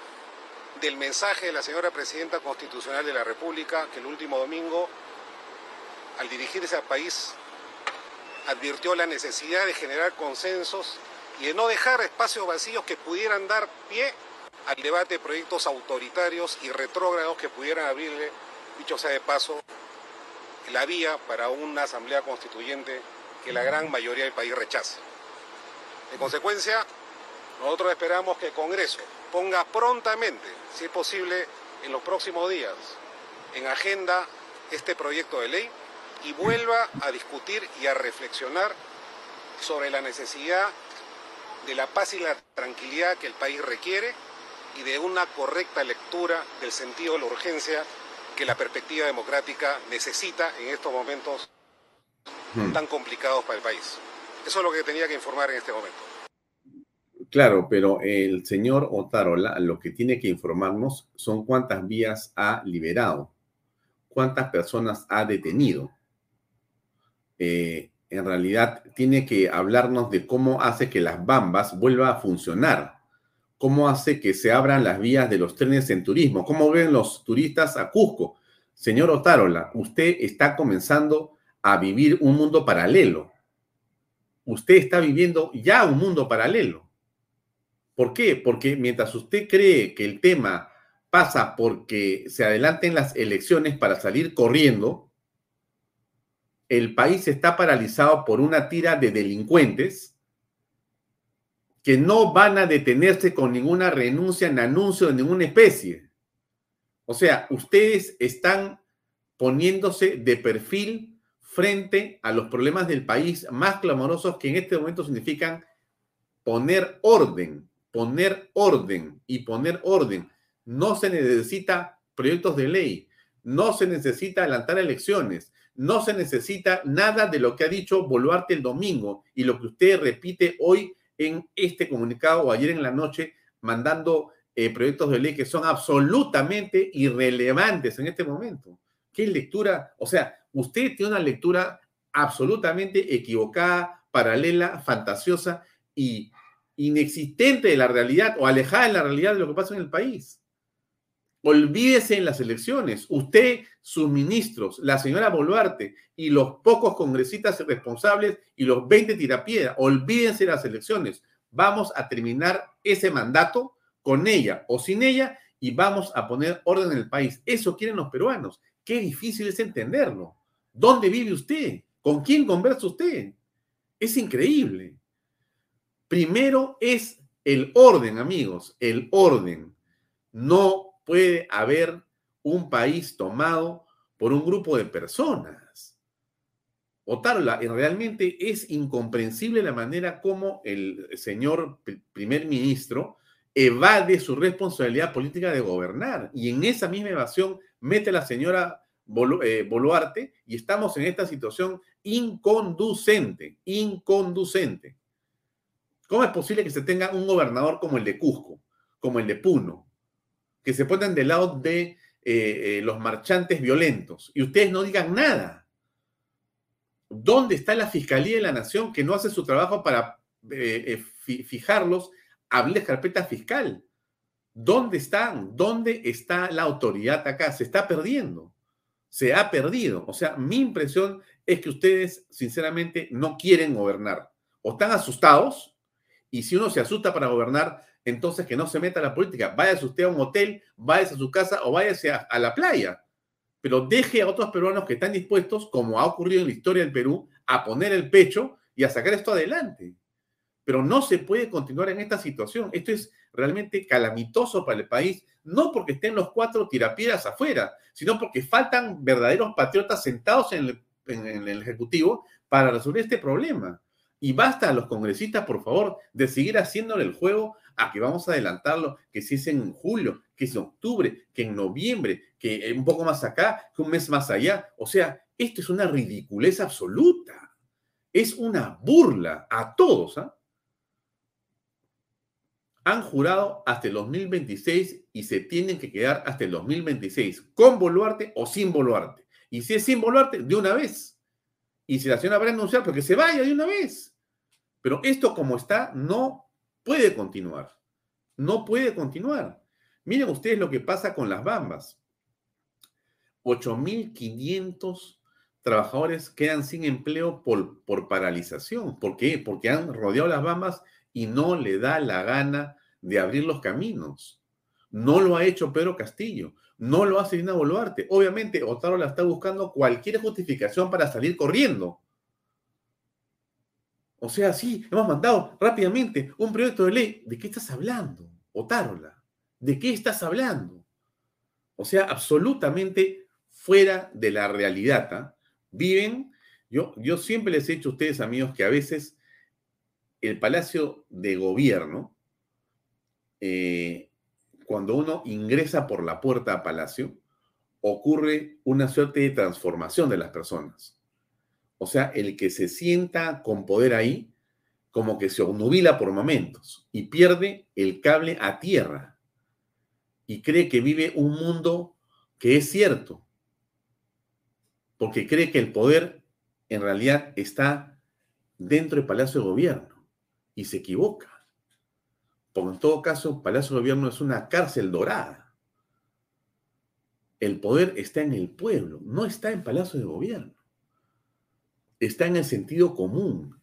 del mensaje de la señora Presidenta Constitucional de la República, que el último domingo, al dirigirse al país, advirtió la necesidad de generar consensos y de no dejar espacios vacíos que pudieran dar pie al debate de proyectos autoritarios y retrógrados que pudieran abrirle dicho sea de paso, la vía para una asamblea constituyente que la gran mayoría del país rechace. En consecuencia, nosotros esperamos que el Congreso ponga prontamente, si es posible, en los próximos días en agenda este proyecto de ley y vuelva a discutir y a reflexionar sobre la necesidad de la paz y la tranquilidad que el país requiere y de una correcta lectura del sentido de la urgencia que la perspectiva democrática necesita en estos momentos hmm. tan complicados para el país. Eso es lo que tenía que informar en este momento. Claro, pero el señor Otarola lo que tiene que informarnos son cuántas vías ha liberado, cuántas personas ha detenido. Eh, en realidad tiene que hablarnos de cómo hace que las bambas vuelvan a funcionar, cómo hace que se abran las vías de los trenes en turismo, cómo ven los turistas a Cusco. Señor Otárola, usted está comenzando a vivir un mundo paralelo. Usted está viviendo ya un mundo paralelo. ¿Por qué? Porque mientras usted cree que el tema pasa porque se adelanten las elecciones para salir corriendo, el país está paralizado por una tira de delincuentes que no van a detenerse con ninguna renuncia en anuncio de ninguna especie. O sea, ustedes están poniéndose de perfil frente a los problemas del país más clamorosos que en este momento significan poner orden, poner orden y poner orden. No se necesita proyectos de ley, no se necesita adelantar elecciones, no se necesita nada de lo que ha dicho Boluarte el domingo y lo que usted repite hoy en este comunicado o ayer en la noche, mandando eh, proyectos de ley que son absolutamente irrelevantes en este momento. ¿Qué lectura? O sea, usted tiene una lectura absolutamente equivocada, paralela, fantasiosa y inexistente de la realidad o alejada de la realidad de lo que pasa en el país. Olvídese en las elecciones. Usted, sus ministros, la señora Boluarte y los pocos congresistas responsables y los 20 tirapiedra, olvídense de las elecciones. Vamos a terminar ese mandato con ella o sin ella y vamos a poner orden en el país. Eso quieren los peruanos. Qué difícil es entenderlo. ¿Dónde vive usted? ¿Con quién conversa usted? Es increíble. Primero es el orden, amigos, el orden. No puede haber un país tomado por un grupo de personas. Otárola, realmente es incomprensible la manera como el señor primer ministro evade su responsabilidad política de gobernar. Y en esa misma evasión mete a la señora eh, Boluarte y estamos en esta situación inconducente, inconducente. ¿Cómo es posible que se tenga un gobernador como el de Cusco, como el de Puno, que se pongan del lado de eh, eh, los marchantes violentos y ustedes no digan nada. ¿Dónde está la Fiscalía de la Nación que no hace su trabajo para fijarlos, abrirles carpeta fiscal? ¿Dónde están? ¿Dónde está la autoridad acá? Se está perdiendo. Se ha perdido. O sea, mi impresión es que ustedes, sinceramente, no quieren gobernar. O están asustados, y si uno se asusta para gobernar, entonces que no se meta a la política. Váyase usted a un hotel, váyase a su casa o váyase a, la playa. Pero deje a otros peruanos que están dispuestos, como ha ocurrido en la historia del Perú, a poner el pecho y a sacar esto adelante. Pero no se puede continuar en esta situación. Esto es realmente calamitoso para el país, no porque estén los cuatro tirapiedras afuera, sino porque faltan verdaderos patriotas sentados en el, Ejecutivo para resolver este problema. Y basta a los congresistas, por favor, de seguir haciéndole el juego a que vamos a adelantarlo, que si es en julio, que es en octubre, que en noviembre, que un poco más acá, que un mes más allá. O sea, esto es una ridiculez absoluta. Es una burla a todos. ¿ah? Han jurado hasta el 2026 y se tienen que quedar hasta el 2026, con Boluarte o sin Boluarte. Y si es sin Boluarte, de una vez. Y si la señora va a anunciar, porque se vaya de una vez. Pero esto como está no puede continuar. No puede continuar. Miren ustedes lo que pasa con las bambas. 8.500 trabajadores quedan sin empleo por, por paralización. ¿Por qué? Porque han rodeado las bambas y no le da la gana de abrir los caminos. No lo ha hecho Pedro Castillo. No lo hace Dina Boluarte. Obviamente, la está buscando cualquier justificación para salir corriendo. O sea, sí, hemos mandado rápidamente un proyecto de ley. ¿De qué estás hablando, Otárola? ¿De qué estás hablando? O sea, absolutamente fuera de la realidad. ¿ah? Viven, yo, yo siempre les he dicho a ustedes, amigos, que a veces el Palacio de Gobierno, eh, cuando uno ingresa por la puerta a Palacio, ocurre una suerte de transformación de las personas. O sea, el que se sienta con poder ahí, como que se obnubila por momentos y pierde el cable a tierra y cree que vive un mundo que es cierto, porque cree que el poder en realidad está dentro del Palacio de Gobierno y se equivoca. Porque en todo caso, Palacio de Gobierno es una cárcel dorada. El poder está en el pueblo, no está en Palacio de Gobierno. Está en el sentido común,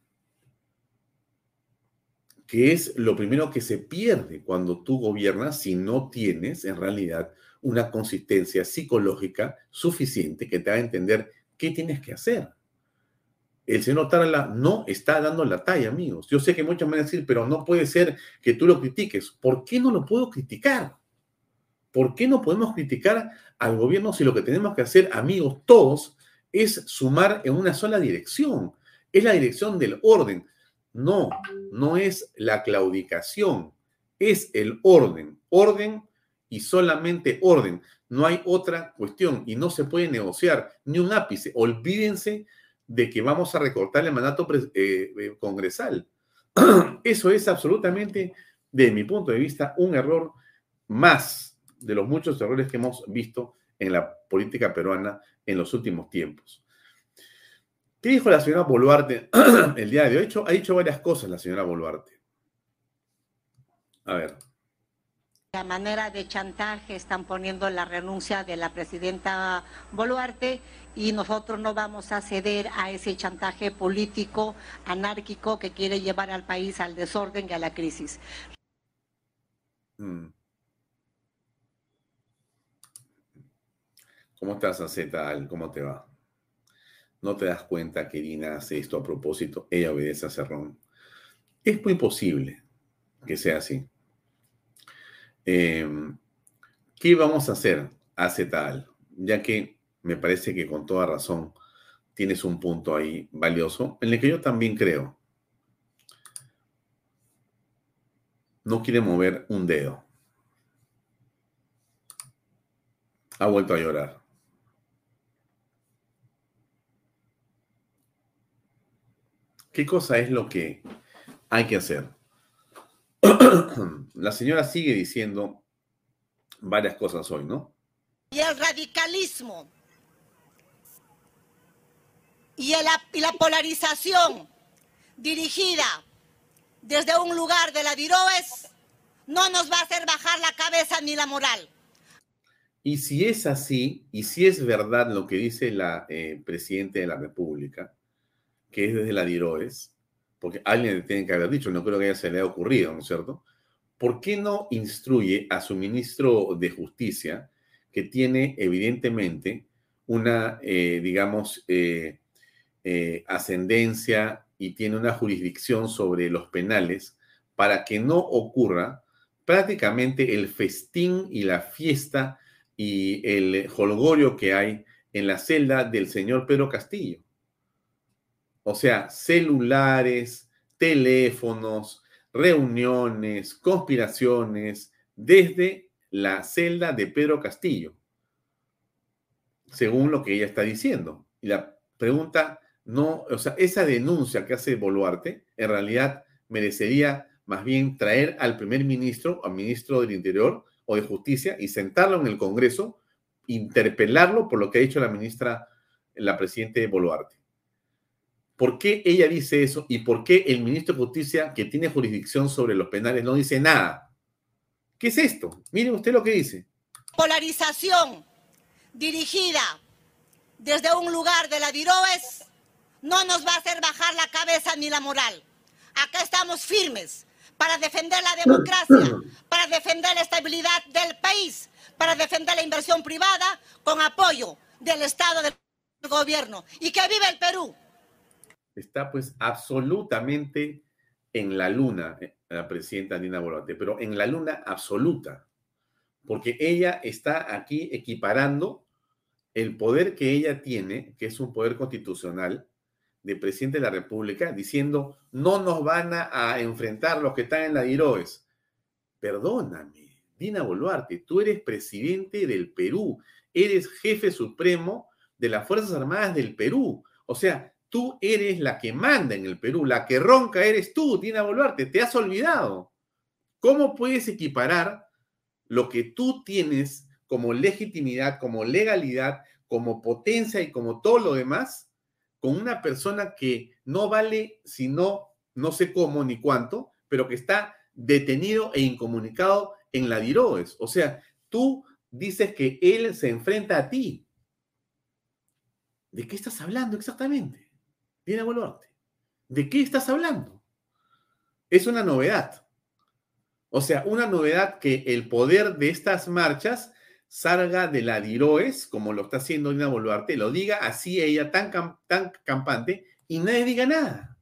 que es lo primero que se pierde cuando tú gobiernas si no tienes en realidad una consistencia psicológica suficiente que te haga entender qué tienes que hacer. El señor Tarala no está dando la talla, amigos. Yo sé que muchos van a decir, pero no puede ser que tú lo critiques. ¿Por qué no lo puedo criticar? ¿Por qué no podemos criticar al gobierno si lo que tenemos que hacer, amigos, todos, es sumar en una sola dirección? Es la dirección del orden. No, no es la claudicación, es el orden. Orden y solamente orden. No hay otra cuestión y no se puede negociar ni un ápice. Olvídense de que vamos a recortar el mandato eh, eh, congresal. Eso es absolutamente, desde mi punto de vista, un error más de los muchos errores que hemos visto en la política peruana en los últimos tiempos. ¿Qué dijo la señora Boluarte el día de hoy? Ha dicho varias cosas la señora Boluarte. A ver. La manera de chantaje están poniendo la renuncia de la presidenta Boluarte y nosotros no vamos a ceder a ese chantaje político anárquico que quiere llevar al país al desorden y a la crisis. Mm. ¿Cómo estás, Azeta? ¿Cómo te va? ¿No te das cuenta que Dina hace esto a propósito? Ella obedece a Cerrón. Es muy posible que sea así. Em, ¿Qué vamos a hacer, Acetal? Ya que me parece que con toda razón tienes un punto ahí valioso, en el que yo también creo. No quiere mover un dedo. Ha vuelto a llorar. ¿Qué cosa es lo que hay que hacer? La señora sigue diciendo varias cosas hoy, ¿no? Y el radicalismo y, y la polarización dirigida desde un lugar de la Diroes no nos va a hacer bajar la cabeza ni la moral. Y si es así, y si es verdad lo que dice la eh, Presidenta de la República, que es desde la DIROES, porque alguien le tiene que haber dicho, no creo que haya se le haya ocurrido, ¿no es cierto? ¿Por qué no instruye a su ministro de Justicia, que tiene evidentemente una, eh, digamos, eh, eh, ascendencia y tiene una jurisdicción sobre los penales, para que no ocurra prácticamente el festín y la fiesta y el holgorio que hay en la celda del señor Pedro Castillo? O sea, celulares, teléfonos, reuniones, conspiraciones, desde la celda de Pedro Castillo, según lo que ella está diciendo. Y la pregunta, no, o sea, esa denuncia que hace Boluarte, en realidad merecería más bien traer al primer ministro, al ministro del Interior o de Justicia y sentarlo en el Congreso, interpelarlo por lo que ha dicho la ministra, la presidenta Boluarte. ¿Por qué ella dice eso y por qué el ministro de Justicia, que tiene jurisdicción sobre los penales, no dice nada? ¿Qué es esto? Miren usted lo que dice. Polarización dirigida desde un lugar de la Diroes no nos va a hacer bajar la cabeza ni la moral. Acá estamos firmes para defender la democracia, para defender la estabilidad del país, para defender la inversión privada con apoyo del Estado del gobierno. Y que vive el Perú está pues absolutamente en la luna, eh, la presidenta Dina Boluarte, pero en la luna absoluta, porque ella está aquí equiparando el poder que ella tiene, que es un poder constitucional de presidente de la República, diciendo, no nos van a, enfrentar los que están en la DIROES. Perdóname, Dina Boluarte, tú eres presidente del Perú, eres jefe supremo de las Fuerzas Armadas del Perú. O sea, tú eres la que manda en el Perú, la que ronca eres tú, Dina Boluarte, te has olvidado. ¿Cómo puedes equiparar lo que tú tienes como legitimidad, como legalidad, como potencia y como todo lo demás con una persona que no vale sino no sé cómo ni cuánto, pero que está detenido e incomunicado en la DIROES? O sea, tú dices que él se enfrenta a ti. ¿De qué estás hablando exactamente? Viene a ¿De qué estás hablando? Es una novedad. O sea, una novedad que el poder de estas marchas salga de la DIROES, como lo está haciendo Dina Boluarte, lo diga así ella tan, tan campante y nadie diga nada.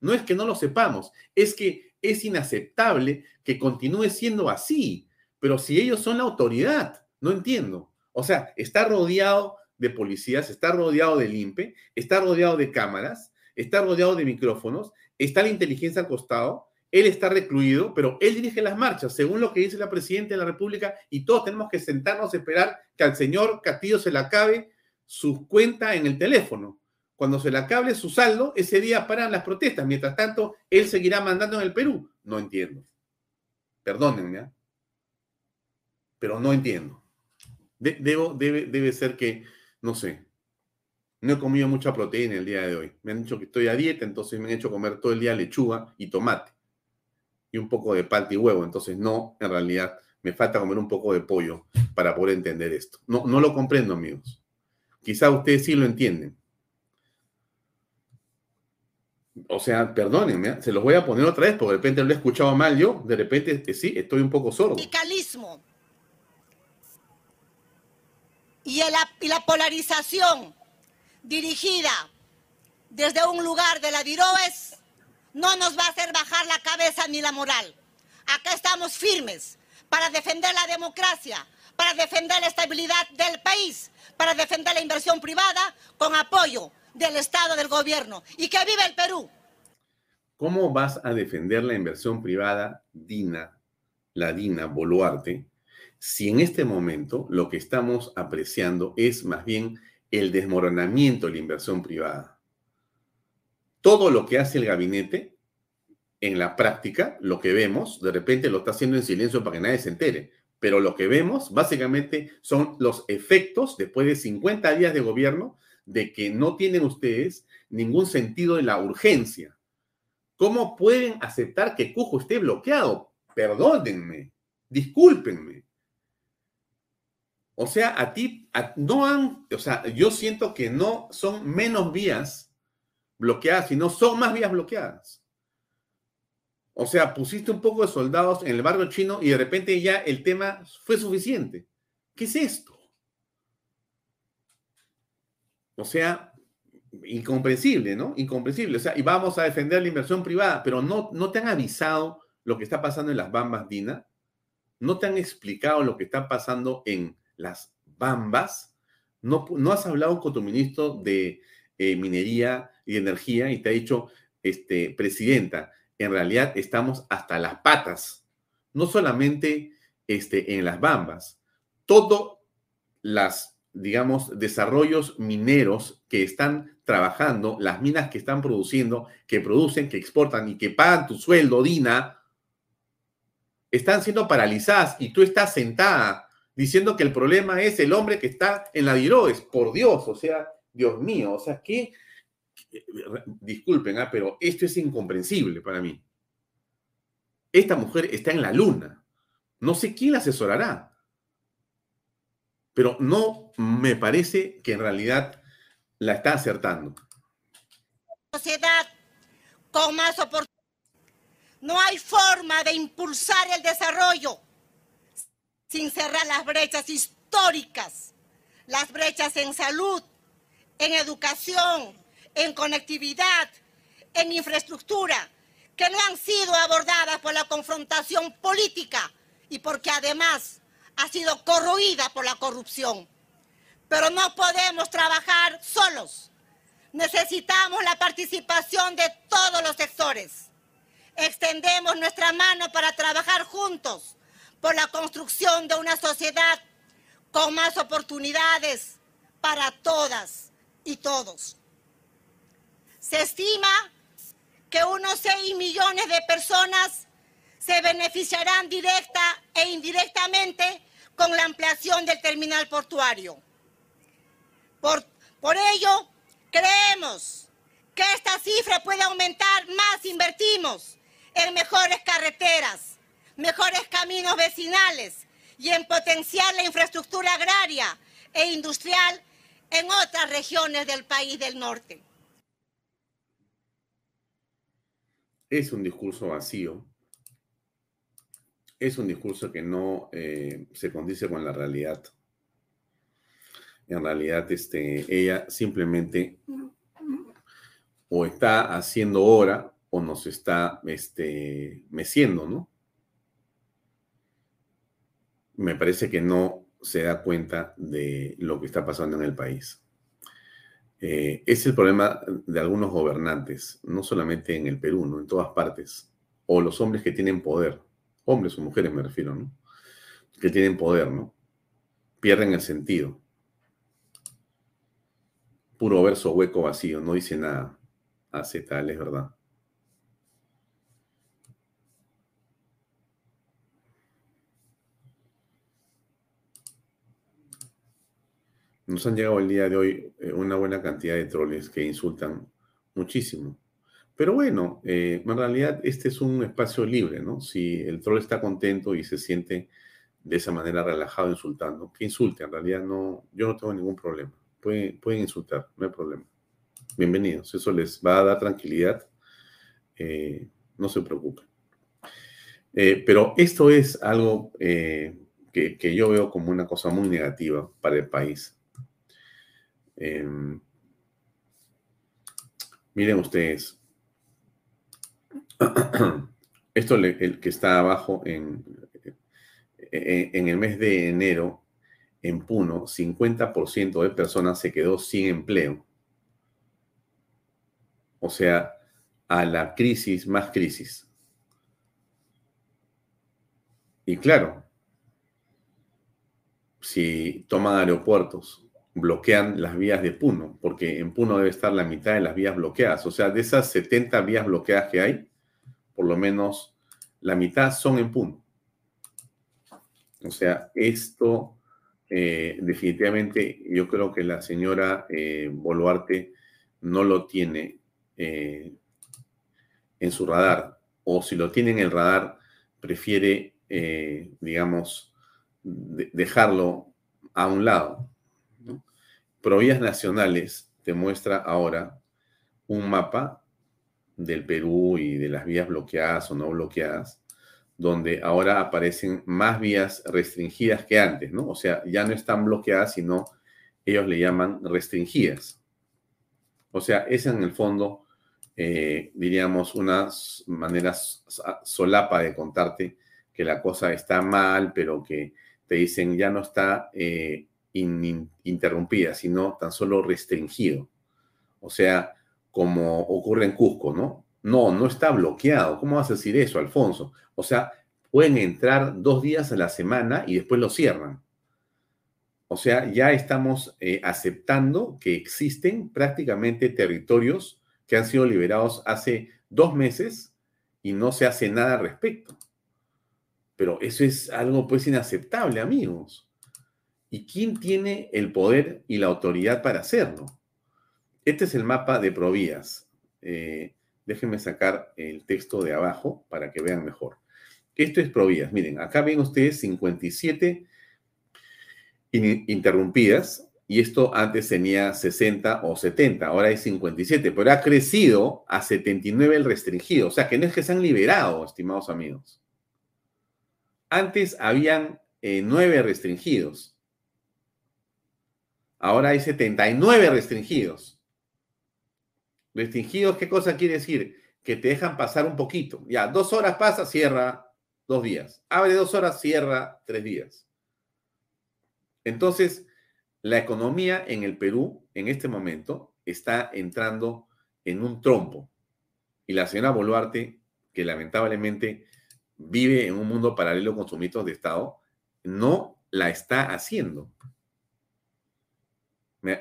No es que no lo sepamos, es que es inaceptable que continúe siendo así. Pero si ellos son la autoridad, no entiendo. O sea, está rodeado de policías, está rodeado del INPE, está rodeado de cámaras, está rodeado de micrófonos, está la inteligencia al costado, él está recluido, pero él dirige las marchas, según lo que dice la presidenta de la República, y todos tenemos que sentarnos a esperar que al señor Castillo se le acabe su cuenta en el teléfono. Cuando se le acabe su saldo, ese día paran las protestas. Mientras tanto, él seguirá mandando en el Perú. No entiendo. Perdónenme, ¿eh? pero no entiendo. debo, debe, debe ser que, no sé, no he comido mucha proteína el día de hoy. Me han dicho que estoy a dieta, entonces me han hecho comer todo el día lechuga y tomate y un poco de palta y huevo. Entonces, no, en realidad, me falta comer un poco de pollo para poder entender esto. No, no lo comprendo, amigos. Quizá ustedes sí lo entienden. O sea, perdónenme, ¿eh? se los voy a poner otra vez porque de repente lo he escuchado mal yo, de repente sí, estoy un poco sordo. Radicalismo y, y la polarización dirigida desde un lugar de la DIROES no nos va a hacer bajar la cabeza ni la moral. Acá estamos firmes para defender la democracia, para defender la estabilidad del país, para defender la inversión privada con apoyo del Estado, del gobierno. Y que viva el Perú. ¿Cómo vas a defender la inversión privada, Dina, la Dina Boluarte, si en este momento lo que estamos apreciando es más bien el desmoronamiento de la inversión privada? todo lo que hace el gabinete, en la práctica, lo que vemos, de repente lo está haciendo en silencio para que nadie se entere, pero lo que vemos básicamente son los efectos después de 50 días de gobierno de que no tienen ustedes ningún sentido de la urgencia. ¿Cómo pueden aceptar que Cujo esté bloqueado? Perdónenme, discúlpenme. O sea, a ti no han, o sea, yo siento que no son menos vías bloqueadas, sino son más vías bloqueadas. O sea, pusiste un poco de soldados en el barrio chino y de repente ya el tema fue suficiente. ¿Qué es esto? O sea, incomprensible, ¿no? Incomprensible. O sea, y vamos a defender la inversión privada, pero no, no te han avisado lo que está pasando en las Bambas, Dina. No te han explicado lo que está pasando en las Bambas. No, no has hablado con tu ministro de eh, minería y energía y te ha dicho, este, presidenta, en realidad estamos hasta las patas, no solamente este, en las bambas, todos las, digamos, desarrollos mineros que están trabajando, las minas que están produciendo, que producen, que exportan y que pagan tu sueldo, Dina, están siendo paralizadas y tú estás sentada diciendo que el problema es el hombre que está en la diroes, por Dios, o sea, Dios mío, o sea, que, disculpen, ¿ah? pero esto es incomprensible para mí. Esta mujer está en la luna. No sé quién la asesorará, pero no me parece que en realidad la está acertando. Sociedad con más oportunidades. No hay forma de impulsar el desarrollo sin cerrar las brechas históricas, las brechas en salud, en educación, en conectividad, en infraestructura, que no han sido abordadas por la confrontación política y porque además ha sido corroída por la corrupción. Pero no podemos trabajar solos. Necesitamos la participación de todos los sectores. Extendemos nuestra mano para trabajar juntos por la construcción de una sociedad con más oportunidades para todas y todos. Se estima que unos 6 millones de personas se beneficiarán directa e indirectamente con la ampliación del terminal portuario. Por, por ello, creemos que esta cifra puede aumentar más invertimos en mejores carreteras, mejores caminos vecinales y en potenciar la infraestructura agraria e industrial en otras regiones del país del norte. Es un discurso vacío, es un discurso que no eh, se condice con la realidad. En realidad, este, ella simplemente o está haciendo hora o nos está este, meciendo, ¿no? Me parece que no se da cuenta de lo que está pasando en el país. Eh, es el problema de algunos gobernantes, no solamente en el Perú, ¿no? En todas partes. O los hombres que tienen poder hombres o mujeres me refiero, ¿no? Que tienen poder, ¿no? Pierden el sentido. Puro verso hueco vacío, no dice nada. Hace tal, es verdad. Nos han llegado el día de hoy eh, una buena cantidad de troles que insultan muchísimo. Pero bueno, eh, en realidad este es un espacio libre, ¿no? Si el troll está contento y se siente de esa manera relajado insultando, que insulte, en realidad no, yo no tengo ningún problema. Pueden, insultar, no hay problema. Bienvenidos, eso les va a dar tranquilidad, eh, no se preocupen. Pero esto es algo que, yo veo como una cosa muy negativa para el país. Em, miren ustedes, Esto el que está abajo en, en, el mes de enero, en Puno, 50% de personas se quedó sin empleo. O sea, a la crisis más crisis. Y claro, si toman aeropuertos, bloquean las vías de Puno, porque en Puno debe estar la mitad de las vías bloqueadas. O sea, de esas 70 vías bloqueadas que hay, por lo menos la mitad son en Puno. O sea, esto eh, definitivamente yo creo que la señora eh, Boluarte no lo tiene eh, en su radar. O si lo tiene en el radar, prefiere, digamos, dejarlo a un lado. Provías Nacionales te muestra ahora un mapa del Perú y de las vías bloqueadas o no bloqueadas, donde ahora aparecen más vías restringidas que antes, ¿no? O sea, ya no están bloqueadas, sino ellos le llaman restringidas. O sea, es en el fondo, eh, diríamos, una manera solapa de contarte que la cosa está mal, pero que te dicen ya no está eh, interrumpida, sino tan solo restringido. O sea, como ocurre en Cusco, ¿no? No, no está bloqueado. ¿Cómo vas a decir eso, Alfonso? O sea, pueden entrar dos días a la semana y después lo cierran. O sea, ya estamos eh, aceptando que existen prácticamente territorios que han sido liberados hace dos meses y no se hace nada al respecto. Pero eso es algo pues inaceptable, amigos. ¿Y quién tiene el poder y la autoridad para hacerlo? Este es el mapa de Provías. Eh, déjenme sacar el texto de abajo para que vean mejor. Esto es Provías. Miren, acá ven ustedes 57 interrumpidas y esto antes tenía 60 o 70, ahora hay 57, pero ha crecido a 79 el restringido. O sea, que no es que se han liberado, estimados amigos. Antes habían eh, 9 restringidos. Ahora hay 79 restringidos. Restringidos, ¿qué cosa quiere decir? Que te dejan pasar un poquito. Ya, dos horas pasa, cierra dos días. Abre dos horas, cierra tres días. Entonces, la economía en el Perú en este momento está entrando en un trompo. Y la señora Boluarte, que lamentablemente vive en un mundo paralelo con sus mitos de Estado, no la está haciendo.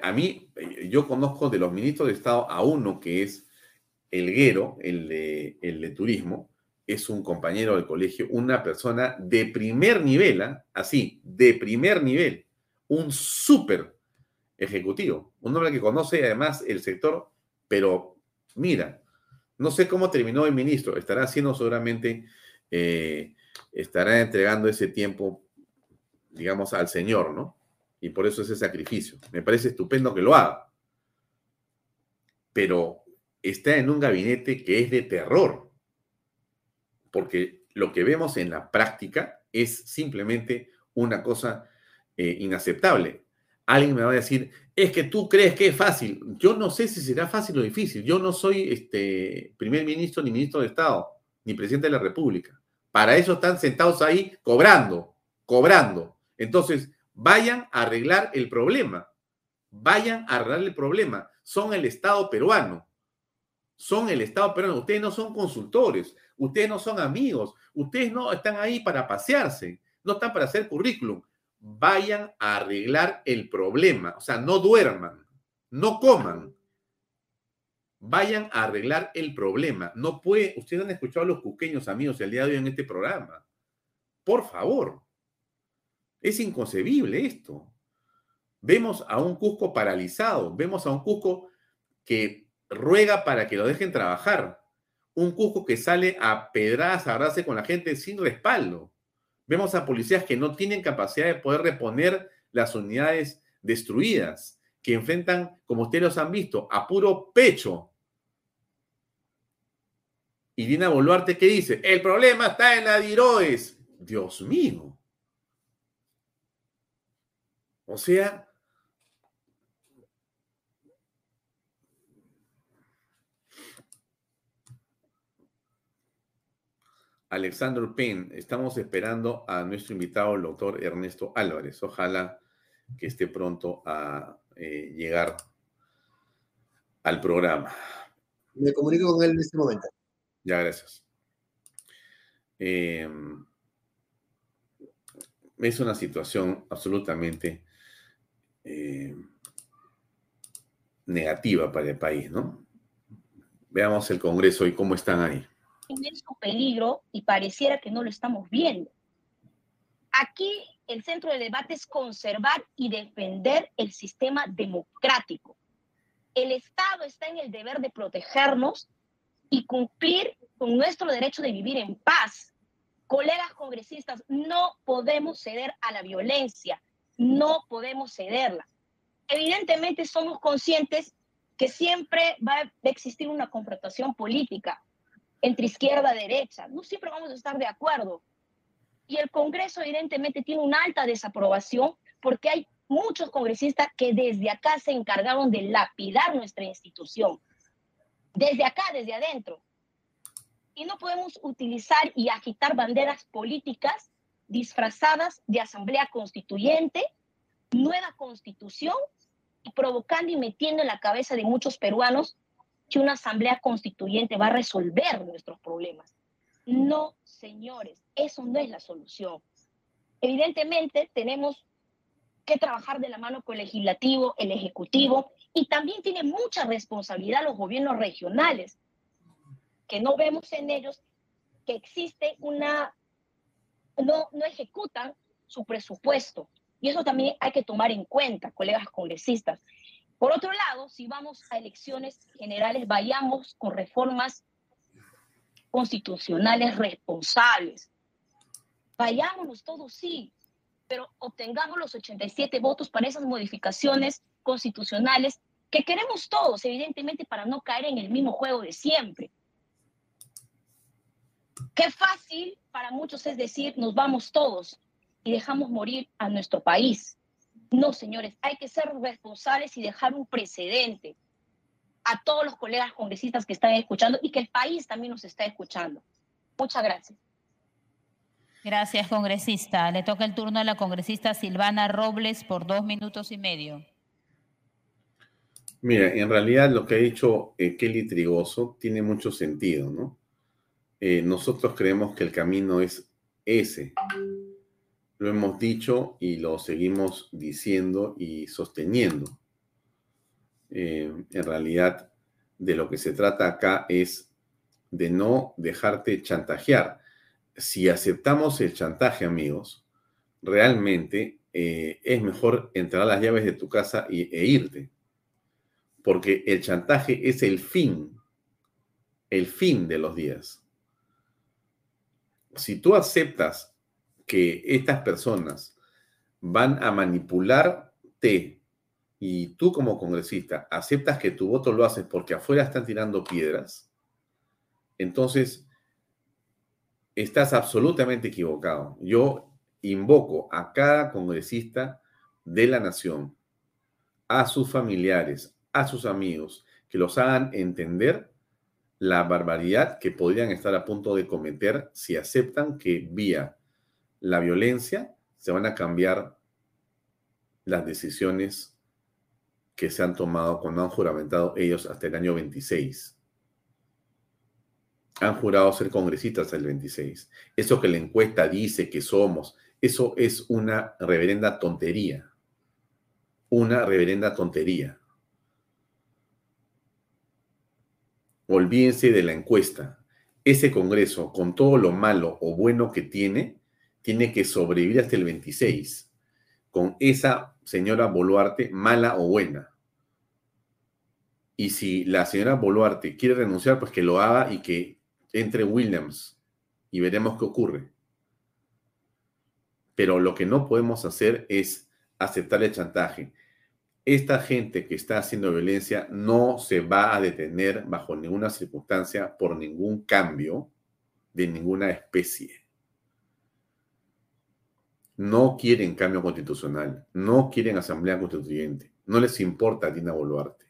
A mí, yo conozco de los ministros de Estado a uno que es el Guero, el de, el de turismo, es un compañero del colegio, una persona de primer nivel, ¿ah? así, de primer nivel, un súper ejecutivo, un hombre que conoce además el sector, pero mira, no sé cómo terminó el ministro, estará haciendo seguramente, eh, estará entregando ese tiempo, digamos, al Señor, ¿no? Y por eso ese sacrificio. Me parece estupendo que lo haga. Pero está en un gabinete que es de terror porque lo que vemos en la práctica es simplemente una cosa eh, inaceptable. Alguien me va a decir, es que tú crees que es fácil. Yo no sé si será fácil o difícil. Yo no soy este, primer ministro, ni ministro de Estado, ni presidente de la República. Para eso están sentados ahí cobrando, cobrando. Entonces, vayan a arreglar el problema. Vayan a arreglar el problema. Son el Estado peruano. Son el Estado peruano. Ustedes no son consultores. Ustedes no son amigos, ustedes no están ahí para pasearse, no están para hacer currículum. Vayan a arreglar el problema, o sea, no duerman, no coman. Vayan a arreglar el problema. No puede, ustedes han escuchado a los cuqueños amigos el día de hoy en este programa. Por favor. Es inconcebible esto. Vemos a un Cusco paralizado, vemos a un Cusco que ruega para que lo dejen trabajar un Cusco que sale a pedradas, a agarrarse con la gente sin respaldo. Vemos a policías que no tienen capacidad de poder reponer las unidades destruidas, que enfrentan, como ustedes los han visto, a puro pecho. Y Dina Boluarte, ¿qué dice? El problema está en la Diroes. Dios mío. O sea, Alexander Payne, estamos esperando a nuestro invitado, el doctor Ernesto Álvarez. Ojalá que esté pronto a eh, llegar al programa. Me comunico con él en este momento. Ya, gracias. Em, es una situación absolutamente em, negativa para el país, ¿no? Veamos el Congreso y cómo están ahí inmenso peligro y pareciera que no lo estamos viendo. Aquí el centro de debate es conservar y defender el sistema democrático. El Estado está en el deber de protegernos y cumplir con nuestro derecho de vivir en paz. Colegas congresistas, no podemos ceder a la violencia, no podemos cederla. Evidentemente somos conscientes que siempre va a existir una confrontación política, entre izquierda y derecha. No siempre vamos a estar de acuerdo. Y el Congreso evidentemente tiene una alta desaprobación porque hay muchos congresistas que desde acá se encargaron de lapidar nuestra institución. Desde acá, desde adentro. Y no podemos utilizar y agitar banderas políticas disfrazadas de asamblea constituyente, nueva constitución, y provocando y metiendo en la cabeza de muchos peruanos que una asamblea constituyente va a resolver nuestros problemas. No, señores, eso no es la solución. Evidentemente tenemos que trabajar de la mano con el legislativo, el ejecutivo, y también tiene mucha responsabilidad los gobiernos regionales, que no vemos en ellos que existe una, no, no ejecutan su presupuesto. Y eso también hay que tomar en cuenta, colegas congresistas. Por otro lado, si vamos a elecciones generales, vayamos con reformas constitucionales responsables. Vayámonos todos, sí, pero obtengamos los 87 votos para esas modificaciones constitucionales que queremos todos, evidentemente, para no caer en el mismo juego de siempre. Qué fácil para muchos es decir, nos vamos todos y dejamos morir a nuestro país. No, señores, hay que ser responsables y dejar un precedente a todos los colegas congresistas que están escuchando y que el país también nos está escuchando. Muchas gracias. Gracias, congresista. Le toca el turno a la congresista Silvana Robles por dos minutos y medio. Mira, en realidad lo que ha dicho eh, Kelly Trigoso tiene mucho sentido, ¿no? Eh, nosotros creemos que el camino es ese. Lo hemos dicho y lo seguimos diciendo y sosteniendo. Eh, en realidad, de lo que se trata acá es de no dejarte chantajear. Si aceptamos el chantaje, amigos, realmente es mejor entregar las llaves de tu casa e irte porque el chantaje es el fin, el fin de los días. Si tú aceptas que estas personas van a manipularte y tú como congresista aceptas que tu voto lo haces porque afuera están tirando piedras, entonces estás absolutamente equivocado. Yo invoco a cada congresista de la nación, a sus familiares, a sus amigos, que los hagan entender la barbaridad que podrían estar a punto de cometer si aceptan que vía la violencia se van a cambiar las decisiones que se han tomado cuando han juramentado ellos hasta el año 26. Han jurado ser congresistas el 26. Eso que la encuesta dice que somos, eso es una reverenda tontería. Una reverenda tontería. Olvídense de la encuesta. Ese Congreso, con todo lo malo o bueno que tiene, tiene que sobrevivir hasta el 26, con esa señora Boluarte mala o buena. Y si la señora Boluarte quiere renunciar, pues que lo haga y que entre Williams y veremos qué ocurre. Pero lo que no podemos hacer es aceptar el chantaje esta gente que está haciendo violencia no se va a detener bajo ninguna circunstancia por ningún cambio de ninguna especie. No quieren cambio constitucional, no quieren asamblea constituyente, no les importa a Dina Boluarte.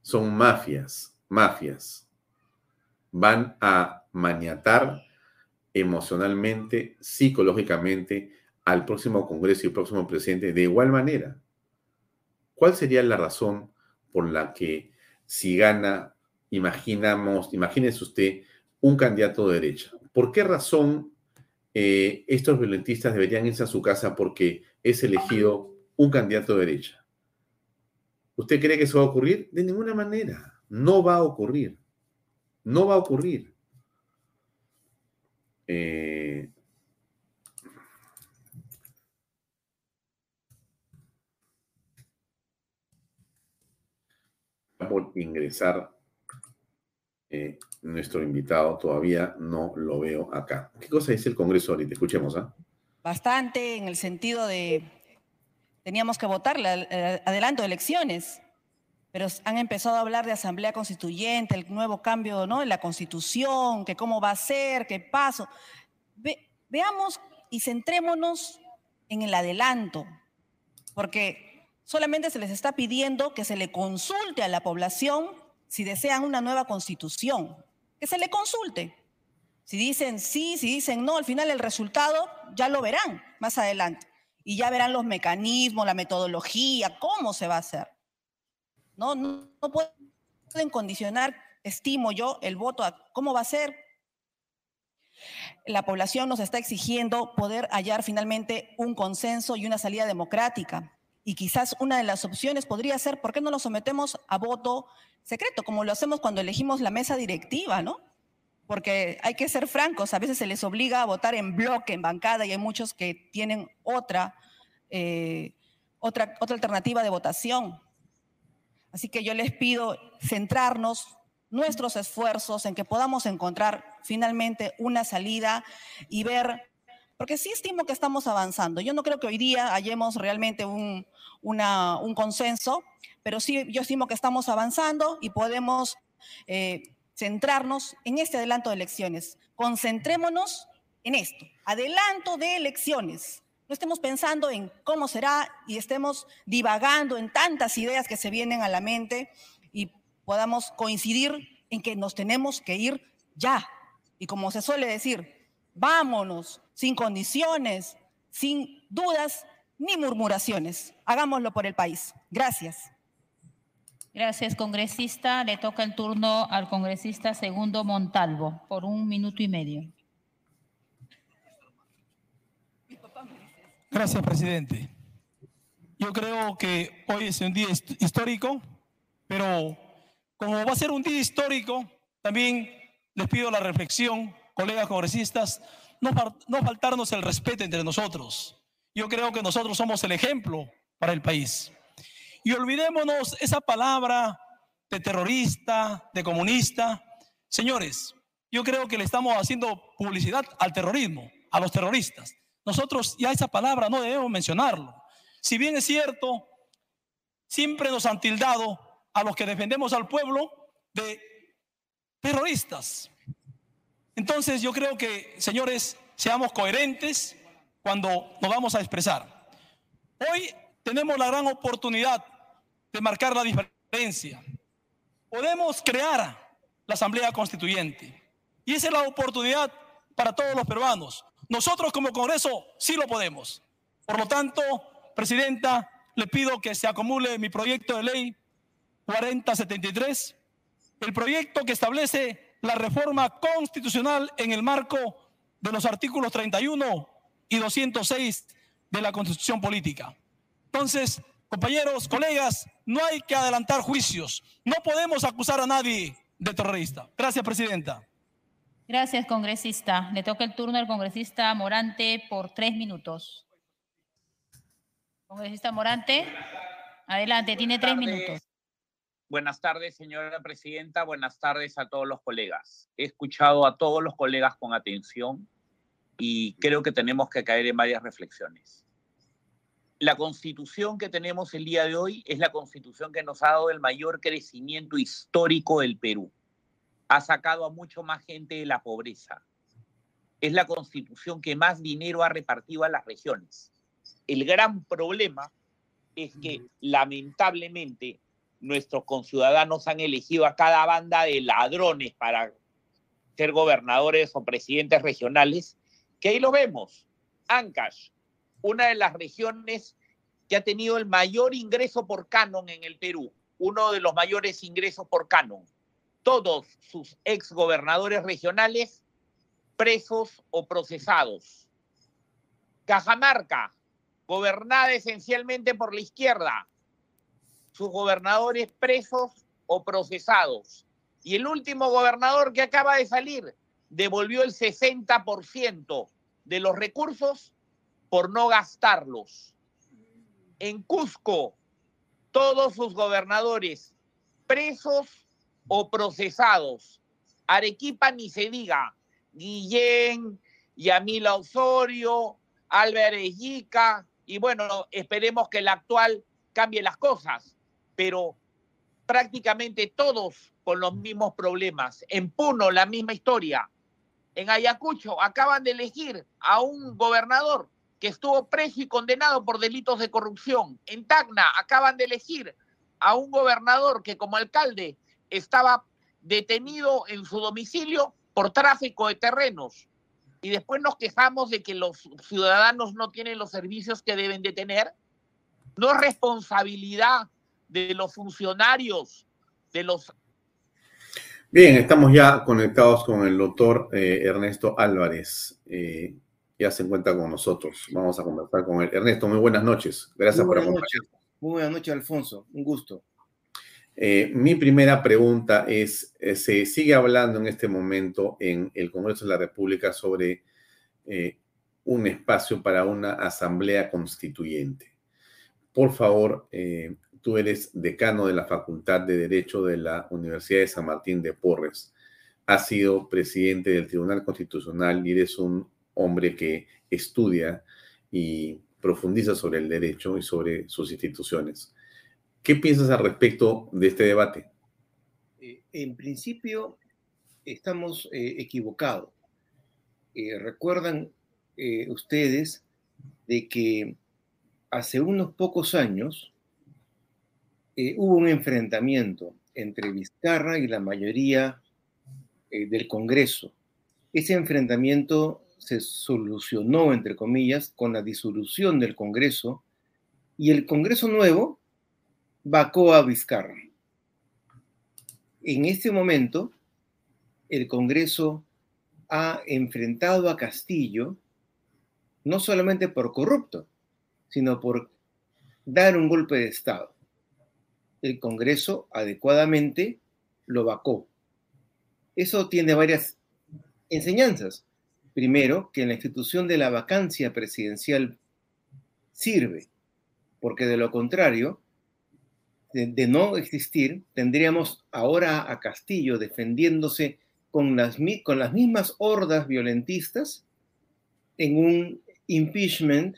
Son mafias, mafias. Van a maniatar emocionalmente, psicológicamente al próximo Congreso y próximo presidente de igual manera. ¿Cuál sería la razón por la que si gana, imaginamos, imagínese usted, un candidato de derecha? ¿Por qué razón eh, estos violentistas deberían irse a su casa porque es elegido un candidato de derecha? ¿Usted cree que eso va a ocurrir? De ninguna manera. No va a ocurrir. No va a ocurrir. Eh, por ingresar eh, nuestro invitado, todavía no lo veo acá. ¿Qué cosa dice el Congreso ahorita? Escuchemos, ¿ah? Bastante en el sentido de teníamos que votar eh, adelanto de elecciones, pero han empezado a hablar de asamblea constituyente, el nuevo cambio ¿no? en la constitución, que cómo va a ser, qué paso. veamos y centrémonos en el adelanto, porque Solamente se les está pidiendo que se le consulte a la población si desean una nueva constitución, que se le consulte. Si dicen sí, si dicen no, al final el resultado ya lo verán más adelante. Y ya verán los mecanismos, la metodología, cómo se va a hacer. No, no, no pueden condicionar, estimo yo, el voto a cómo va a ser. La población nos está exigiendo poder hallar finalmente un consenso y una salida democrática. Y quizás una de las opciones podría ser, ¿por qué no lo sometemos a voto secreto, como lo hacemos cuando elegimos la mesa directiva, ¿no? Porque hay que ser francos, a veces se les obliga a votar en bloque, en bancada, y hay muchos que tienen otra, eh, otra, otra alternativa de votación. Así que yo les pido centrarnos nuestros esfuerzos en que podamos encontrar finalmente una salida y ver porque sí estimo que estamos avanzando. Yo no creo que hoy día hallemos realmente un, un consenso, pero sí yo estimo que estamos avanzando y podemos eh, centrarnos en este adelanto de elecciones. Concentrémonos en esto, adelanto de elecciones. No estemos pensando en cómo será y estemos divagando en tantas ideas que se vienen a la mente y podamos coincidir en que nos tenemos que ir ya. Y como se suele decir, vámonos, sin condiciones, sin dudas ni murmuraciones. Hagámoslo por el país. Gracias. Gracias, congresista. Le toca el turno al congresista Segundo Montalvo por un minuto y medio. Gracias, presidente. Yo creo que hoy es un día histórico, pero como va a ser un día histórico, también les pido la reflexión, colegas congresistas, no, no faltarnos el respeto entre nosotros. Yo creo que nosotros somos el ejemplo para el país. Y olvidémonos esa palabra de terrorista, de comunista. Señores, yo creo que le estamos haciendo publicidad al terrorismo, a los terroristas. Nosotros ya esa palabra no debemos mencionarlo. Si bien es cierto, siempre nos han tildado a los que defendemos al pueblo de terroristas. Entonces yo creo que, señores, seamos coherentes cuando nos vamos a expresar. Hoy tenemos la gran oportunidad de marcar la diferencia. Podemos crear la Asamblea Constituyente. Y esa es la oportunidad para todos los peruanos. Nosotros como Congreso sí lo podemos. Por lo tanto, Presidenta, le pido que se acumule mi proyecto de ley 4073, el proyecto que establece la reforma constitucional en el marco de los artículos 31 y 206 de la Constitución Política. Entonces, compañeros, colegas, no hay que adelantar juicios. No podemos acusar a nadie de terrorista. Gracias, Presidenta. Gracias, congresista. Le toca el turno al congresista Morante por tres minutos. Congresista Morante, adelante, tiene tres minutos. Buenas tardes, señora presidenta. Buenas tardes a todos los colegas. He escuchado a todos los colegas con atención y creo que tenemos que caer en varias reflexiones. La constitución que tenemos el día de hoy es la constitución que nos ha dado el mayor crecimiento histórico del Perú. Ha sacado a mucho más gente de la pobreza. Es la constitución que más dinero ha repartido a las regiones el gran problema es que lamentablemente nuestros conciudadanos han elegido a cada banda de ladrones para ser gobernadores o presidentes regionales, que ahí lo vemos. Ancash, una de las regiones que ha tenido el mayor ingreso por canon en el Perú, uno de los mayores ingresos por canon. Todos sus ex gobernadores regionales presos o procesados. Cajamarca, gobernada esencialmente por la izquierda, sus gobernadores presos o procesados. Y el último gobernador que acaba de salir devolvió el 60% de los recursos por no gastarlos. En Cusco, todos sus gobernadores presos o procesados. Arequipa ni se diga. Guillén, Yamila Osorio, Álvarez Yica, y bueno, esperemos que el actual cambie las cosas, pero prácticamente todos con los mismos problemas. En Puno, la misma historia. En Ayacucho acaban de elegir a un gobernador que estuvo preso y condenado por delitos de corrupción. En Tacna acaban de elegir a un gobernador que como alcalde estaba detenido en su domicilio por tráfico de terrenos y después nos quejamos de que los ciudadanos no tienen los servicios que deben de tener. No es responsabilidad de los funcionarios, de los... Bien, estamos ya conectados con el doctor eh, Ernesto Álvarez. Eh, ya se encuentra con nosotros. Vamos a conversar con él. Ernesto, muy buenas noches. Gracias por acompañarnos. Muy buenas noches, Alfonso. Un gusto. Eh, mi primera pregunta es, eh, se sigue hablando en este momento en el Congreso de la República sobre eh, un espacio para una asamblea constituyente. Por favor, tú eres decano de la Facultad de Derecho de la Universidad de San Martín de Porres. Has sido presidente del Tribunal Constitucional y eres un hombre que estudia y profundiza sobre el derecho y sobre sus instituciones. ¿Qué piensas al respecto de este debate? Eh, en principio, estamos eh, equivocados. Eh, recuerdan ustedes de que hace unos pocos años hubo un enfrentamiento entre Vizcarra y la mayoría del Congreso. Ese enfrentamiento se solucionó, entre comillas, con la disolución del Congreso y el Congreso nuevo vacó a Vizcarra. En este momento, el Congreso ha enfrentado a Castillo no solamente por corrupto, sino por dar un golpe de Estado. El Congreso adecuadamente lo vacó. Eso tiene varias enseñanzas. Primero, que la institución de la vacancia presidencial sirve, porque de lo contrario, de, no existir, tendríamos ahora a Castillo defendiéndose con las, mismas hordas violentistas en un impeachment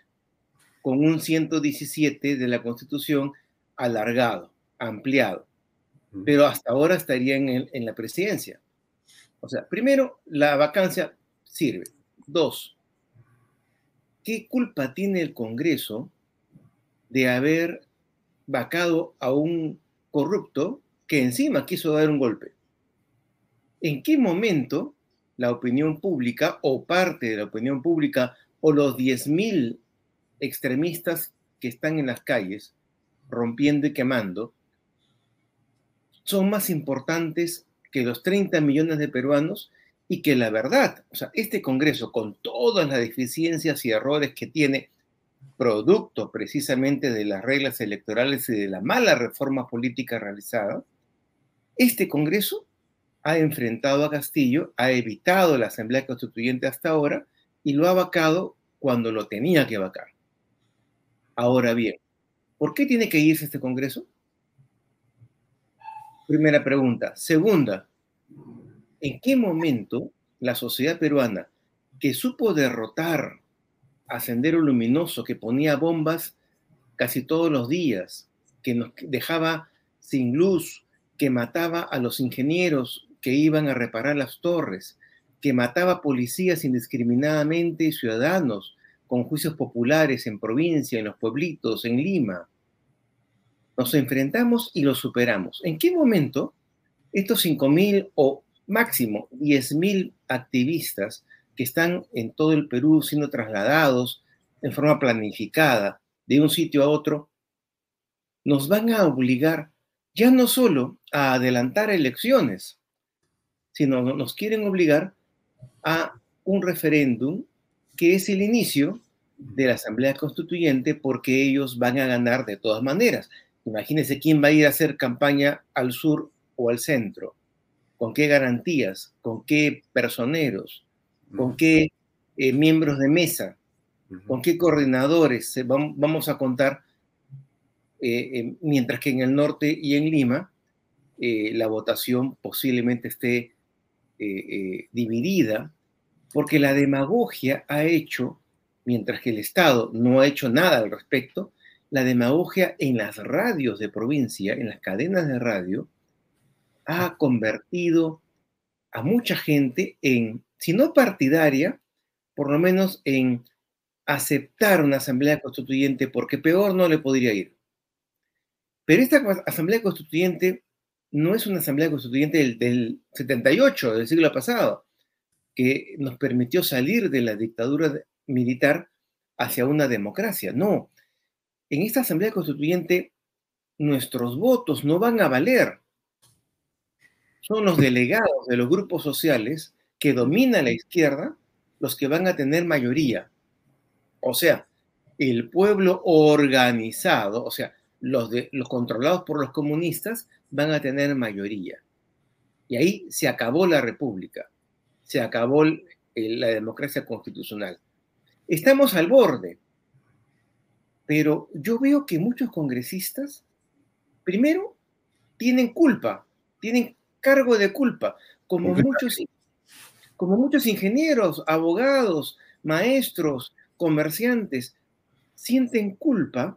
con un 117 de la Constitución alargado, ampliado. Pero hasta ahora estaría en, en la presidencia. O sea, primero, la vacancia sirve. Dos, ¿qué culpa tiene el Congreso de haber vacado a un corrupto que encima quiso dar un golpe? ¿En qué momento la opinión pública o parte de la opinión pública o los 10.000 extremistas que están en las calles rompiendo y quemando son más importantes que los 30 millones de peruanos y que la verdad, o sea, este Congreso con todas las deficiencias y errores que tiene, producto precisamente de las reglas electorales y de la mala reforma política realizada, este Congreso ha enfrentado a Castillo, ha evitado la Asamblea Constituyente hasta ahora y lo ha vacado cuando lo tenía que vacar. Ahora bien, ¿por qué tiene que irse este Congreso? Primera pregunta. Segunda, ¿en qué momento la sociedad peruana, que supo derrotar a Sendero Luminoso, que ponía bombas casi todos los días, que nos dejaba sin luz, que mataba a los ingenieros que iban a reparar las torres, que mataba policías indiscriminadamente y ciudadanos con juicios populares en provincia, en los pueblitos, en Lima, nos enfrentamos y lo superamos. ¿En qué momento estos 5.000 o máximo 10.000 activistas que están en todo el Perú siendo trasladados en forma planificada de un sitio a otro, nos van a obligar ya no solo a adelantar elecciones, sino nos quieren obligar a un referéndum que es el inicio de la Asamblea Constituyente porque ellos van a ganar de todas maneras. Imagínense quién va a ir a hacer campaña al sur o al centro, con qué garantías, con qué personeros, con qué eh, miembros de mesa, con qué coordinadores vamos a contar, eh, mientras que en el norte y en Lima eh, la votación posiblemente esté dividida, porque la demagogia ha hecho, mientras que el Estado no ha hecho nada al respecto, la demagogia en las radios de provincia, en las cadenas de radio, ha convertido a mucha gente en, si no partidaria, por lo menos en aceptar una asamblea constituyente, porque peor no le podría ir. Pero esta asamblea constituyente no es una asamblea constituyente del, del 78, del siglo pasado, que nos permitió salir de la dictadura militar hacia una democracia. No, en esta Asamblea Constituyente nuestros votos no van a valer. Son los delegados de los grupos sociales que dominan la izquierda los que van a tener mayoría. O sea, el pueblo organizado, o sea, los, controlados por los comunistas van a tener mayoría. Y ahí se acabó la república, se acabó la democracia constitucional. Estamos al borde. Pero yo veo que muchos congresistas, primero, tienen culpa, tienen cargo de culpa, como muchos, como muchos ingenieros, abogados, maestros, comerciantes, sienten culpa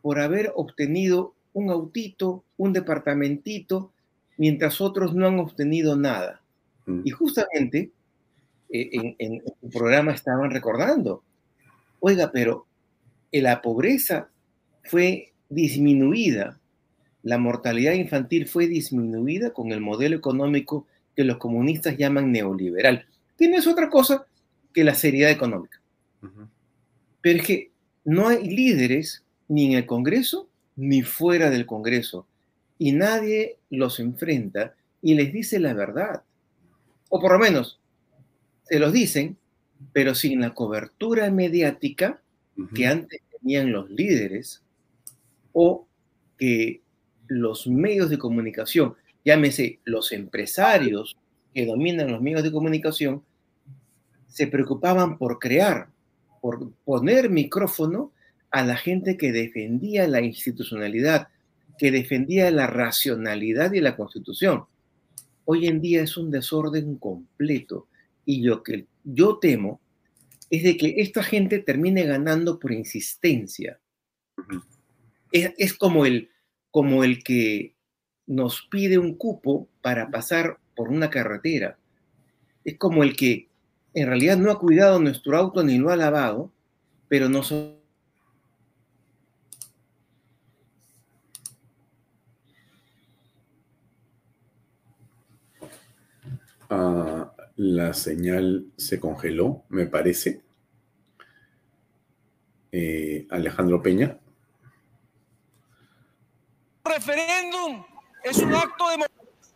por haber obtenido un autito, un departamentito, mientras otros no han obtenido nada. Mm. Y justamente eh, en, en, el programa estaban recordando, oiga, pero la pobreza fue disminuida, la mortalidad infantil fue disminuida con el modelo económico que los comunistas llaman neoliberal, que no es otra cosa que la seriedad económica. Pero es que no hay líderes ni en el Congreso ni fuera del Congreso. Y nadie los enfrenta y les dice la verdad. O por lo menos se los dicen, pero sin la cobertura mediática que antes tenían los líderes o que los medios de comunicación, llámese los empresarios que dominan los medios de comunicación, se preocupaban por crear, por poner micrófono a la gente que defendía la institucionalidad, que defendía la racionalidad y la constitución. Hoy en día es un desorden completo y lo que yo temo es de que esta gente termine ganando por insistencia. es, como, el, como el que nos pide un cupo para pasar por una carretera. Es como el que en realidad no ha cuidado nuestro auto ni lo ha lavado, pero nos Ah, la señal se congeló, me parece. Eh, Alejandro Peña. Referéndum es un acto de...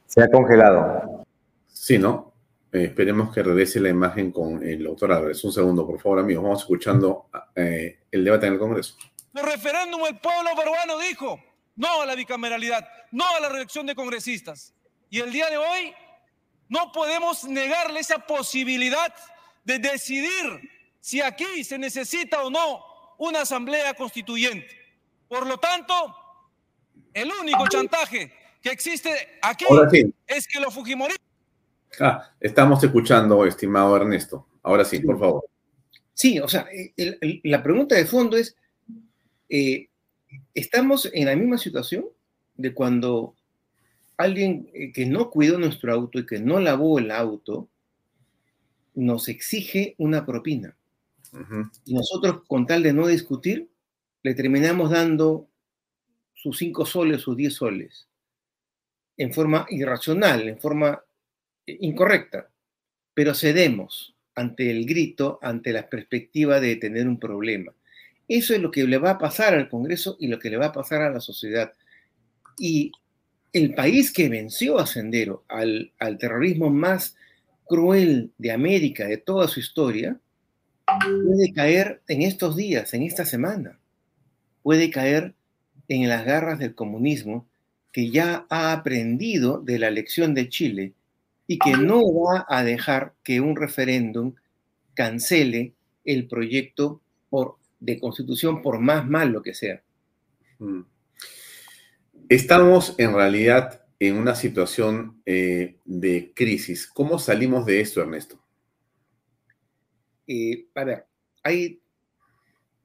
Se ha congelado. Sí, ¿no? Eh, esperemos que regrese la imagen con el doctor Álvarez. Un segundo, por favor, amigos. Vamos escuchando eh, el debate en el Congreso. El referéndum, el pueblo peruano dijo no a la bicameralidad, no a la reelección de congresistas. Y el día de hoy no podemos negarle esa posibilidad de decidir si aquí se necesita o no una asamblea constituyente. Por lo tanto, el único chantaje que existe aquí es que los Fujimoristas... Ah, estamos escuchando, estimado Ernesto. Ahora sí, por favor. Sí, o sea, la pregunta de fondo es, eh, ¿estamos en la misma situación de cuando alguien eh, que no cuidó nuestro auto y que no lavó el auto, nos exige una propina. Y nosotros, con tal de no discutir, le terminamos dando sus cinco soles, sus diez soles, en forma irracional, en forma eh, incorrecta, pero cedemos ante el grito, ante la perspectiva de tener un problema. Eso es lo que le va a pasar al Congreso y lo que le va a pasar a la sociedad. Y el país que venció a Sendero, al, terrorismo más cruel de América, de toda su historia, puede caer en estos días, en esta semana. Puede caer en las garras del comunismo que ya ha aprendido de la lección de Chile y que no va a dejar que un referéndum cancele el proyecto de constitución por más malo que sea. Mm. Estamos en realidad en una situación eh, de crisis. ¿Cómo salimos de esto, Ernesto? Eh, a ver, hay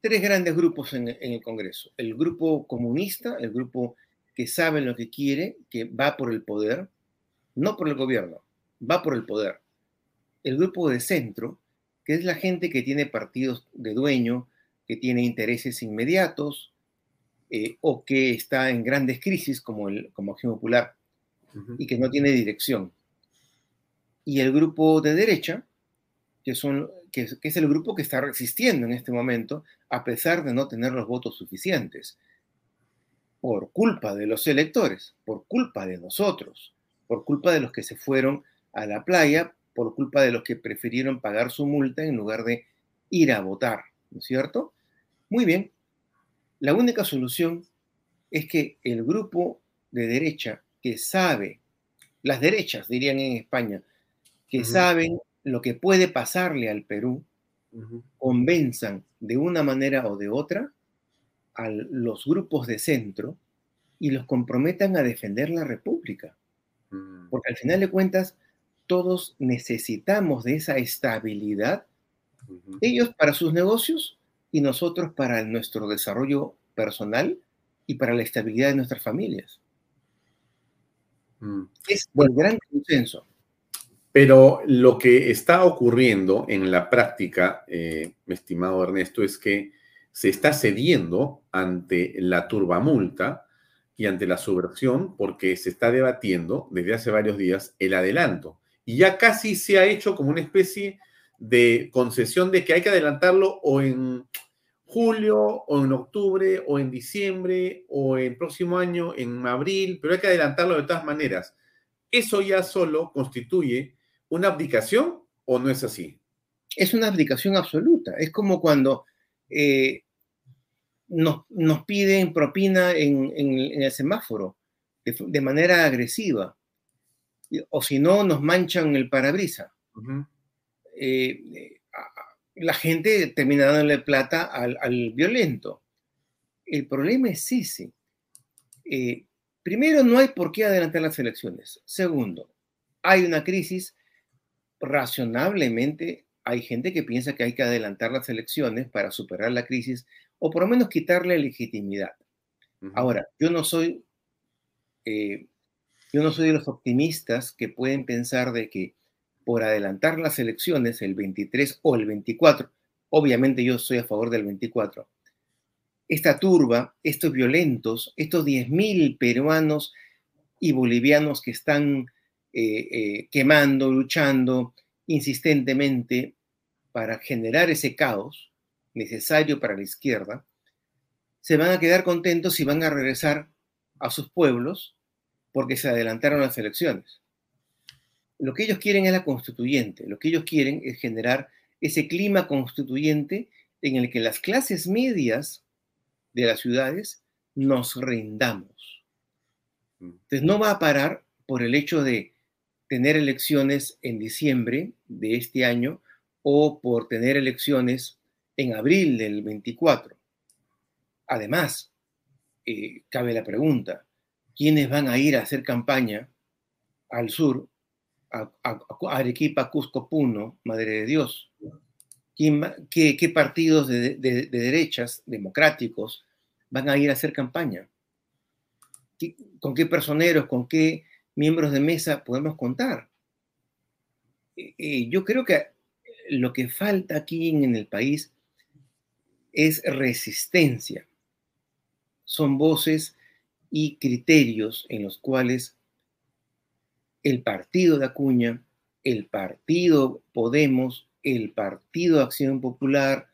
tres grandes grupos en, el Congreso. El grupo comunista, el grupo que sabe lo que quiere, que va por el poder, no por el gobierno, va por el poder. El grupo de centro, que es la gente que tiene partidos de dueño, que tiene intereses inmediatos, eh, o que está en grandes crisis como, el, como Acción Popular y que no tiene dirección. Y el grupo de derecha, que, son, que, es el grupo que está resistiendo en este momento, a pesar de no tener los votos suficientes, por culpa de los electores, por culpa de nosotros, por culpa de los que se fueron a la playa, por culpa de los que prefirieron pagar su multa en lugar de ir a votar, ¿no es cierto? Muy bien, la única solución es que el grupo de derecha que sabe, las derechas dirían en España, que saben lo que puede pasarle al Perú, convenzan de una manera o de otra a los grupos de centro y los comprometan a defender la República. Mm. Porque al final de cuentas, todos necesitamos de esa estabilidad, ellos para sus negocios y nosotros para nuestro desarrollo personal y para la estabilidad de nuestras familias. Mm. Es un gran consenso. Pero lo que está ocurriendo en la práctica, eh, estimado Ernesto, es que se está cediendo ante la turbamulta y ante la subversión porque se está debatiendo desde hace varios días el adelanto. Y ya casi se ha hecho como una especie de concesión de que hay que adelantarlo o en julio, o en octubre, o en diciembre, o en próximo año, en abril, pero hay que adelantarlo de todas maneras. ¿Eso ya solo constituye una abdicación o no es así? Es una abdicación absoluta. Es como cuando eh, nos, piden propina en, el semáforo de, manera agresiva. O si no, nos manchan el parabrisa la gente termina dándole plata al, violento. El problema es ese. Eh, primero, no hay por qué adelantar las elecciones. Segundo, hay una crisis. Razonablemente, hay gente que piensa que hay que adelantar las elecciones para superar la crisis o por lo menos quitarle legitimidad. Ahora, yo no soy, eh, yo no soy de los optimistas que pueden pensar de que por adelantar las elecciones el 23 o el 24, obviamente yo soy a favor del 24, esta turba, estos violentos, estos 10.000 peruanos y bolivianos que están eh, eh, quemando, luchando insistentemente para generar ese caos necesario para la izquierda, se van a quedar contentos y van a regresar a sus pueblos porque se adelantaron las elecciones. Lo que ellos quieren es la constituyente, lo que ellos quieren es generar ese clima constituyente en el que las clases medias de las ciudades nos rindamos. Entonces no va a parar por el hecho de tener elecciones en diciembre de este año o por tener elecciones en abril del 24. Además, eh, cabe la pregunta, ¿quiénes van a ir a hacer campaña al sur a, Arequipa, Cusco, Puno, Madre de Dios. qué, partidos de, derechas democráticos van a ir a hacer campaña? ¿Con qué personeros, con qué miembros de mesa podemos contar? Eh, eh, yo creo que lo que falta aquí en el país es resistencia. Son voces y criterios en los cuales el partido de Acuña, el partido Podemos, el partido Acción Popular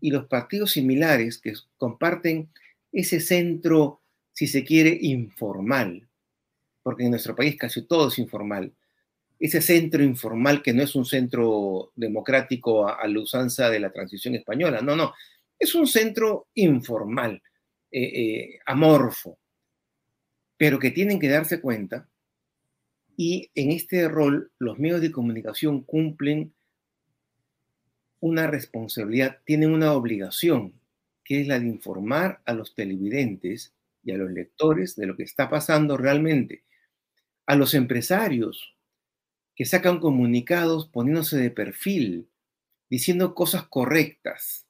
y los partidos similares que comparten ese centro, si se quiere, informal, porque en nuestro país casi todo es informal. Ese centro informal que no es un centro democrático a, la usanza de la transición española, no, no, es un centro informal, eh, eh, amorfo, pero que tienen que darse cuenta y en este rol, los medios de comunicación cumplen una responsabilidad, tienen una obligación, que es la de informar a los televidentes y a los lectores de lo que está pasando realmente. A los empresarios que sacan comunicados poniéndose de perfil, diciendo cosas correctas,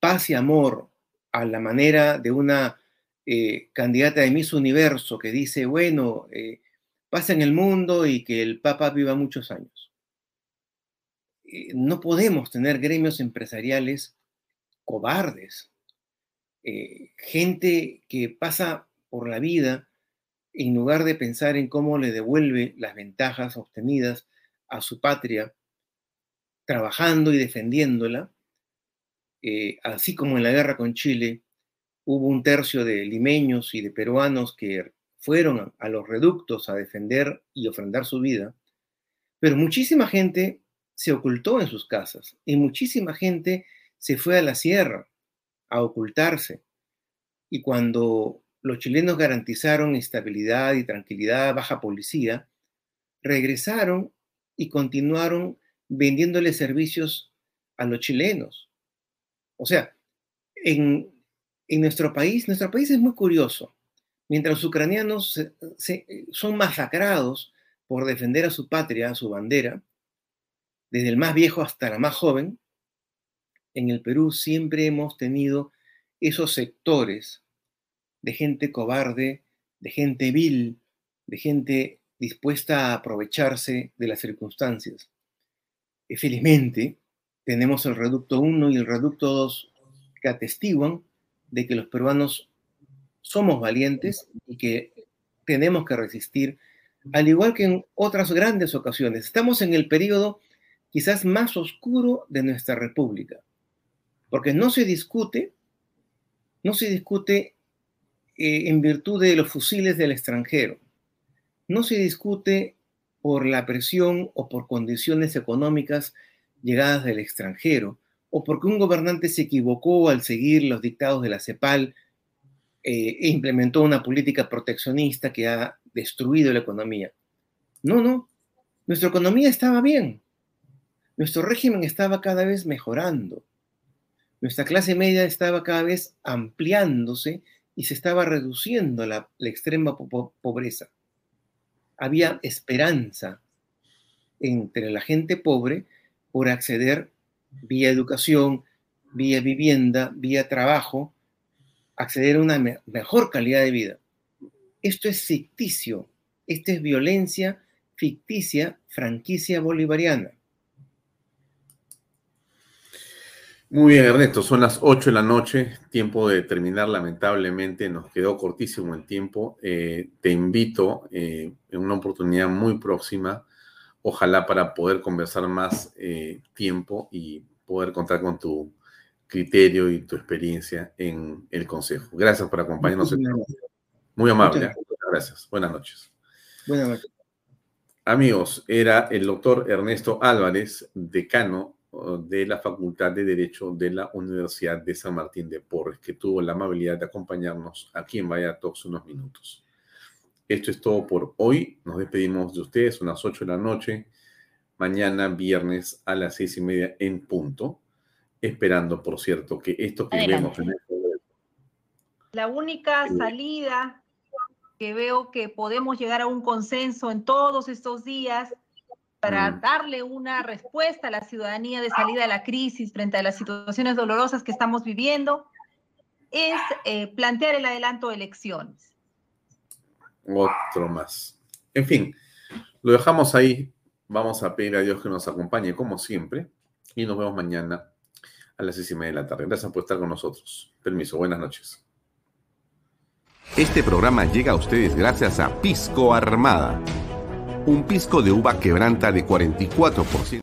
paz y amor a la manera de una eh, candidata de Miss Universo que dice, bueno, eh, pasa en el mundo y que el Papa viva muchos años. Eh, no podemos tener gremios empresariales cobardes, eh, gente que pasa por la vida en lugar de pensar en cómo le devuelve las ventajas obtenidas a su patria, trabajando y defendiéndola, eh, así como en la guerra con Chile, hubo un tercio de limeños y de peruanos que fueron a los reductos a defender y ofrendar su vida, pero muchísima gente se ocultó en sus casas y muchísima gente se fue a la sierra a ocultarse. Y cuando los chilenos garantizaron estabilidad y tranquilidad, baja policía, regresaron y continuaron vendiéndole servicios a los chilenos. O sea, en, en nuestro país, nuestro país es muy curioso. Mientras los ucranianos son masacrados por defender a su patria, a su bandera, desde el más viejo hasta la más joven, en el Perú siempre hemos tenido esos sectores de gente cobarde, de gente vil, de gente dispuesta a aprovecharse de las circunstancias. Y felizmente, tenemos el Reducto 1 y el Reducto 2 que atestiguan de que los peruanos somos valientes y que tenemos que resistir, al igual que en otras grandes ocasiones. Estamos en el periodo quizás más oscuro de nuestra república, porque no se discute, no se discute eh, en virtud de los fusiles del extranjero, no se discute por la presión o por condiciones económicas llegadas del extranjero, o porque un gobernante se equivocó al seguir los dictados de la CEPAL eh, implementó una política proteccionista que ha destruido la economía. No, no, nuestra economía estaba bien, nuestro régimen estaba cada vez mejorando, nuestra clase media estaba cada vez ampliándose y se estaba reduciendo la, extrema po pobreza. Había esperanza entre la gente pobre por acceder vía educación, vía vivienda, vía trabajo, acceder a una me mejor calidad de vida. Esto es ficticio, esta es violencia ficticia, franquicia bolivariana. Muy bien, Ernesto, son las 8 de la noche, tiempo de terminar, lamentablemente nos quedó cortísimo el tiempo. Eh, te invito eh, en una oportunidad muy próxima, ojalá para poder conversar más eh, tiempo y poder contar con tu criterio y tu experiencia en el Consejo. Gracias por acompañarnos. Muy amable. Muchas gracias. Buenas noches. Buenas noches. Amigos, era el doctor Ernesto Álvarez, decano de la Facultad de Derecho de la Universidad de San Martín de Porres, que tuvo la amabilidad de acompañarnos aquí en Vaya Talks unos minutos. Esto es todo por hoy. Nos despedimos de ustedes unas 8 de la noche. Mañana, viernes, a las seis y media en punto. Esperando, por cierto, que esto que vemos en este La única salida que veo que podemos llegar a un consenso en todos estos días para Mm. darle una respuesta a la ciudadanía de salida de la crisis frente a las situaciones dolorosas que estamos viviendo, es eh, plantear el adelanto de elecciones. otro más. En fin, lo dejamos ahí. Vamos a pedir a Dios que nos acompañe como siempre y nos vemos mañana a las seis y media de la tarde. Gracias por estar con nosotros. Permiso, buenas noches. Este programa llega a ustedes gracias a Pisco Armada. Un pisco de uva quebranta de 44%.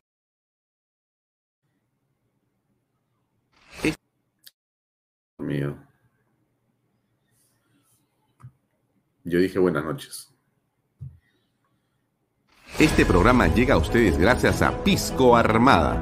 Mío. Yo dije buenas noches. Este programa llega a ustedes gracias a Pisco Armada.